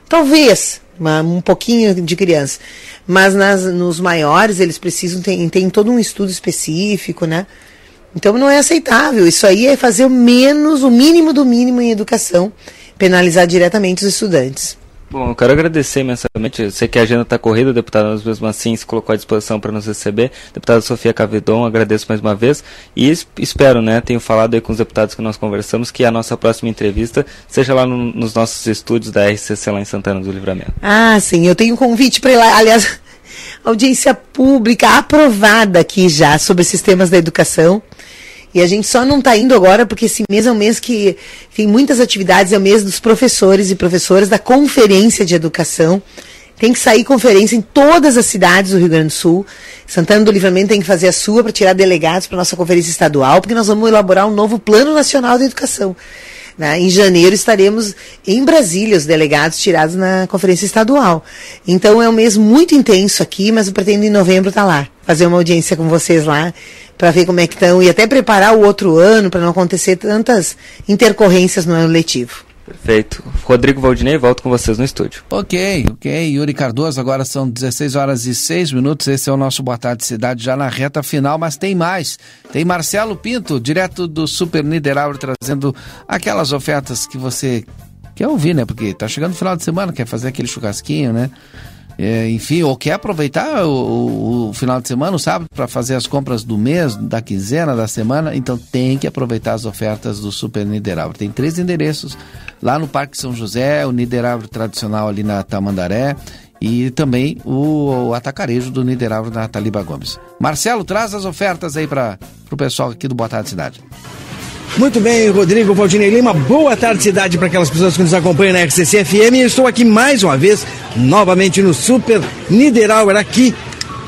Talvez, uma, um pouquinho de criança. Mas nas, nos maiores, eles precisam, tem, tem todo um estudo específico, né? Então não é aceitável. Isso aí é fazer o menos, o mínimo do mínimo em educação, penalizar diretamente os estudantes. Bom, eu quero agradecer imensamente. Eu sei que a agenda está corrida, deputada, mas mesmo assim se colocou à disposição para nos receber. Deputada Sofia Cavedon, agradeço mais uma vez e espero, né, tenho falado aí com os deputados que nós conversamos, que a nossa próxima entrevista seja lá no, nos nossos estúdios da RCC lá em Santana do Livramento. Ah, sim, eu tenho um convite para ir lá. Aliás, audiência pública aprovada aqui já sobre sistemas da educação. E a gente só não está indo agora porque esse mês é um mês que tem muitas atividades, é o mês dos professores e professoras da Conferência de Educação. Tem que sair conferência em todas as cidades do Rio Grande do Sul. Santana do Livramento tem que fazer a sua para tirar delegados para nossa conferência estadual, porque nós vamos elaborar um novo Plano Nacional de Educação. Né? Em janeiro estaremos em Brasília, os delegados tirados na conferência estadual. Então é um mês muito intenso aqui, mas eu pretendo em novembro estar tá lá, fazer uma audiência com vocês lá, para ver como é que estão e até preparar o outro ano para não acontecer tantas intercorrências no ano letivo. Perfeito. Rodrigo Valdinei, volto com vocês no estúdio. Ok, ok. Yuri Cardoso, agora são 16 horas e 6 minutos. Esse é o nosso Boa Tarde Cidade, já na reta final, mas tem mais. Tem Marcelo Pinto, direto do Super Niederauer, trazendo aquelas ofertas que você quer ouvir, né? Porque tá chegando o final de semana, quer fazer aquele churrasquinho, né? é, enfim, ou quer aproveitar o, o, o final de semana, o sábado, para fazer as compras do mês, da quinzena, da semana, então tem que aproveitar as ofertas do Super Niederauer. Tem três endereços, lá no Parque São José, o Niederauer tradicional ali na Tamandaré e também o, o atacarejo do Niederauer na Taliba Gomes. Marcelo, traz as ofertas aí para o pessoal aqui do Boa Tarde Cidade. Muito bem, Rodrigo Valdinei Lima. Boa tarde, cidade, para aquelas pessoas que nos acompanham na RCC FM. estou aqui mais uma vez, novamente no Super Niederauer, aqui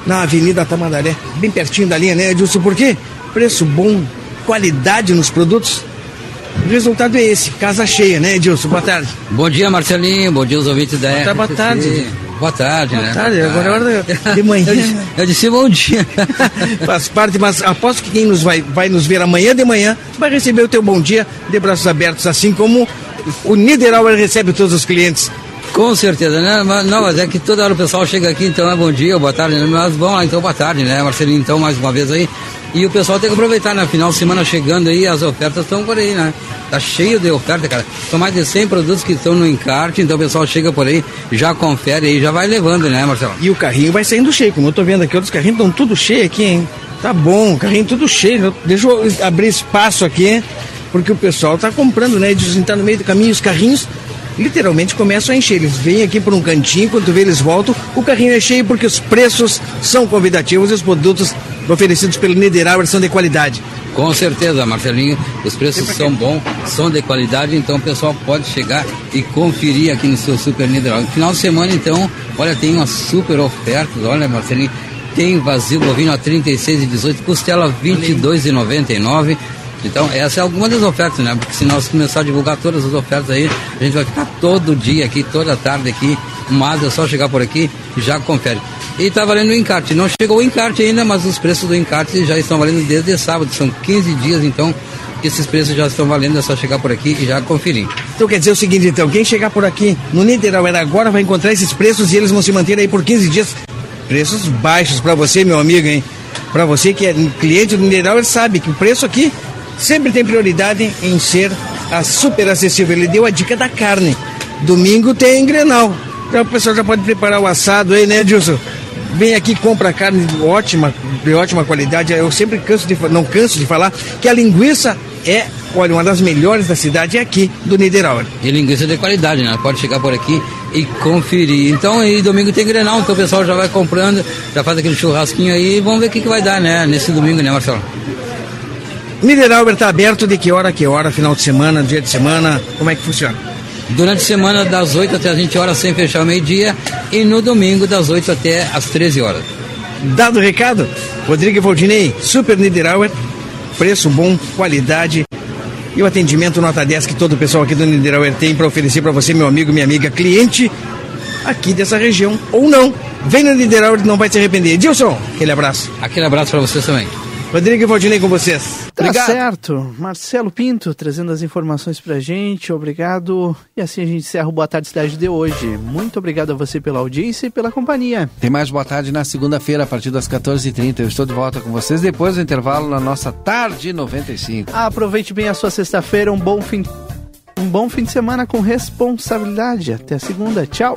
na Avenida Tamandaré, bem pertinho da linha, né, Edilson? Por quê? Preço bom, qualidade nos produtos. O resultado é esse, casa cheia, né, Edilson? Boa tarde. Bom dia, Marcelinho. Bom dia, os ouvintes da RCC. Boa tarde. Boa tarde, Boa né? tarde, agora é hora de manhã. eu, disse, eu disse bom dia. Faz parte, mas aposto que quem nos vai, vai nos ver amanhã de manhã vai receber o teu bom dia de braços abertos, assim como o Niederauer recebe todos os clientes. Com certeza, né? Mas, não, mas é que toda hora o pessoal chega aqui, então é bom dia, boa tarde, né? mas bom, então boa tarde, né, Marcelinho? Então, mais uma vez aí. E o pessoal tem que aproveitar, né? Final de semana chegando aí, as ofertas estão por aí, né? Tá cheio de oferta, cara. São mais de 100 produtos que estão no encarte, então o pessoal chega por aí, já confere aí, já vai levando, né, Marcelo? E o carrinho vai saindo cheio, como eu tô vendo aqui, outros carrinhos estão tudo cheio aqui, hein? Tá bom, carrinho tudo cheio. Deixa eu abrir espaço aqui, porque o pessoal tá comprando, né? De tá no meio do caminho, os carrinhos literalmente começam a encher. Eles vêm aqui por um cantinho, quando vê eles voltam, o carrinho é cheio porque os preços são convidativos e os produtos oferecidos pelo Niederauer são de qualidade. Com certeza, Marcelinho, os preços são bons, são de qualidade, então o pessoal pode chegar e conferir aqui no seu Super Niederauer. No final de semana, então, olha, tem umas super ofertas, olha, Marcelinho, tem vazio bovino a 36,18, costela 22,99. Então, essa é alguma das ofertas, né? Porque se nós começar a divulgar todas as ofertas aí, a gente vai ficar todo dia aqui, toda tarde aqui, mas é só chegar por aqui e já confere. E está valendo o encarte. Não chegou o encarte ainda, mas os preços do encarte já estão valendo desde sábado. São 15 dias, então esses preços já estão valendo, é só chegar por aqui e já conferir. Então quer dizer o seguinte, então, quem chegar por aqui no Niederauer agora vai encontrar esses preços e eles vão se manter aí por 15 dias. Preços baixos para você, meu amigo, hein? Para você que é cliente do Niederauer sabe que o preço aqui sempre tem prioridade em ser a super acessível. Ele deu a dica da carne. Domingo tem Grenal. Então o pessoal já pode preparar o assado aí, né, Edilson? Vem aqui compra carne ótima, de ótima qualidade. Eu sempre canso de, não canso de falar que a linguiça é, olha, uma das melhores da cidade é aqui do Niederauer. E linguiça de qualidade, né? Pode chegar por aqui e conferir. Então, aí domingo tem Grenal, então o pessoal já vai comprando, já faz aquele churrasquinho aí e vamos ver o que, que vai dar, né? Nesse domingo, né, Marcelo? Niederauer está aberto de que hora a que hora, final de semana, dia de semana, como é que funciona? Durante a semana, das 8 até as 20 horas, sem fechar o meio-dia, e no domingo, das 8 até as 13 horas. Dado o recado, Rodrigo Valdinei, Super Niederauer, preço bom, qualidade e o atendimento nota 10 que todo o pessoal aqui do Niederauer tem para oferecer para você, meu amigo, minha amiga, cliente aqui dessa região ou não. Vem no Niederauer, não vai se arrepender. Dilson, aquele abraço. Aquele abraço para vocês também. Rodrigo e Valdinei com vocês. Tá Obrigado. certo. Marcelo Pinto trazendo as informações pra gente. Obrigado. E assim a gente encerra o Boa Tarde Cidade de hoje. Muito obrigado a você pela audiência e pela companhia. Tem mais Boa Tarde na segunda-feira, a partir das 14h30. Eu estou de volta com vocês depois do intervalo na nossa Tarde 95. Aproveite bem a sua sexta-feira. Um bom fim um bom fim de semana com responsabilidade. Até a segunda. Tchau.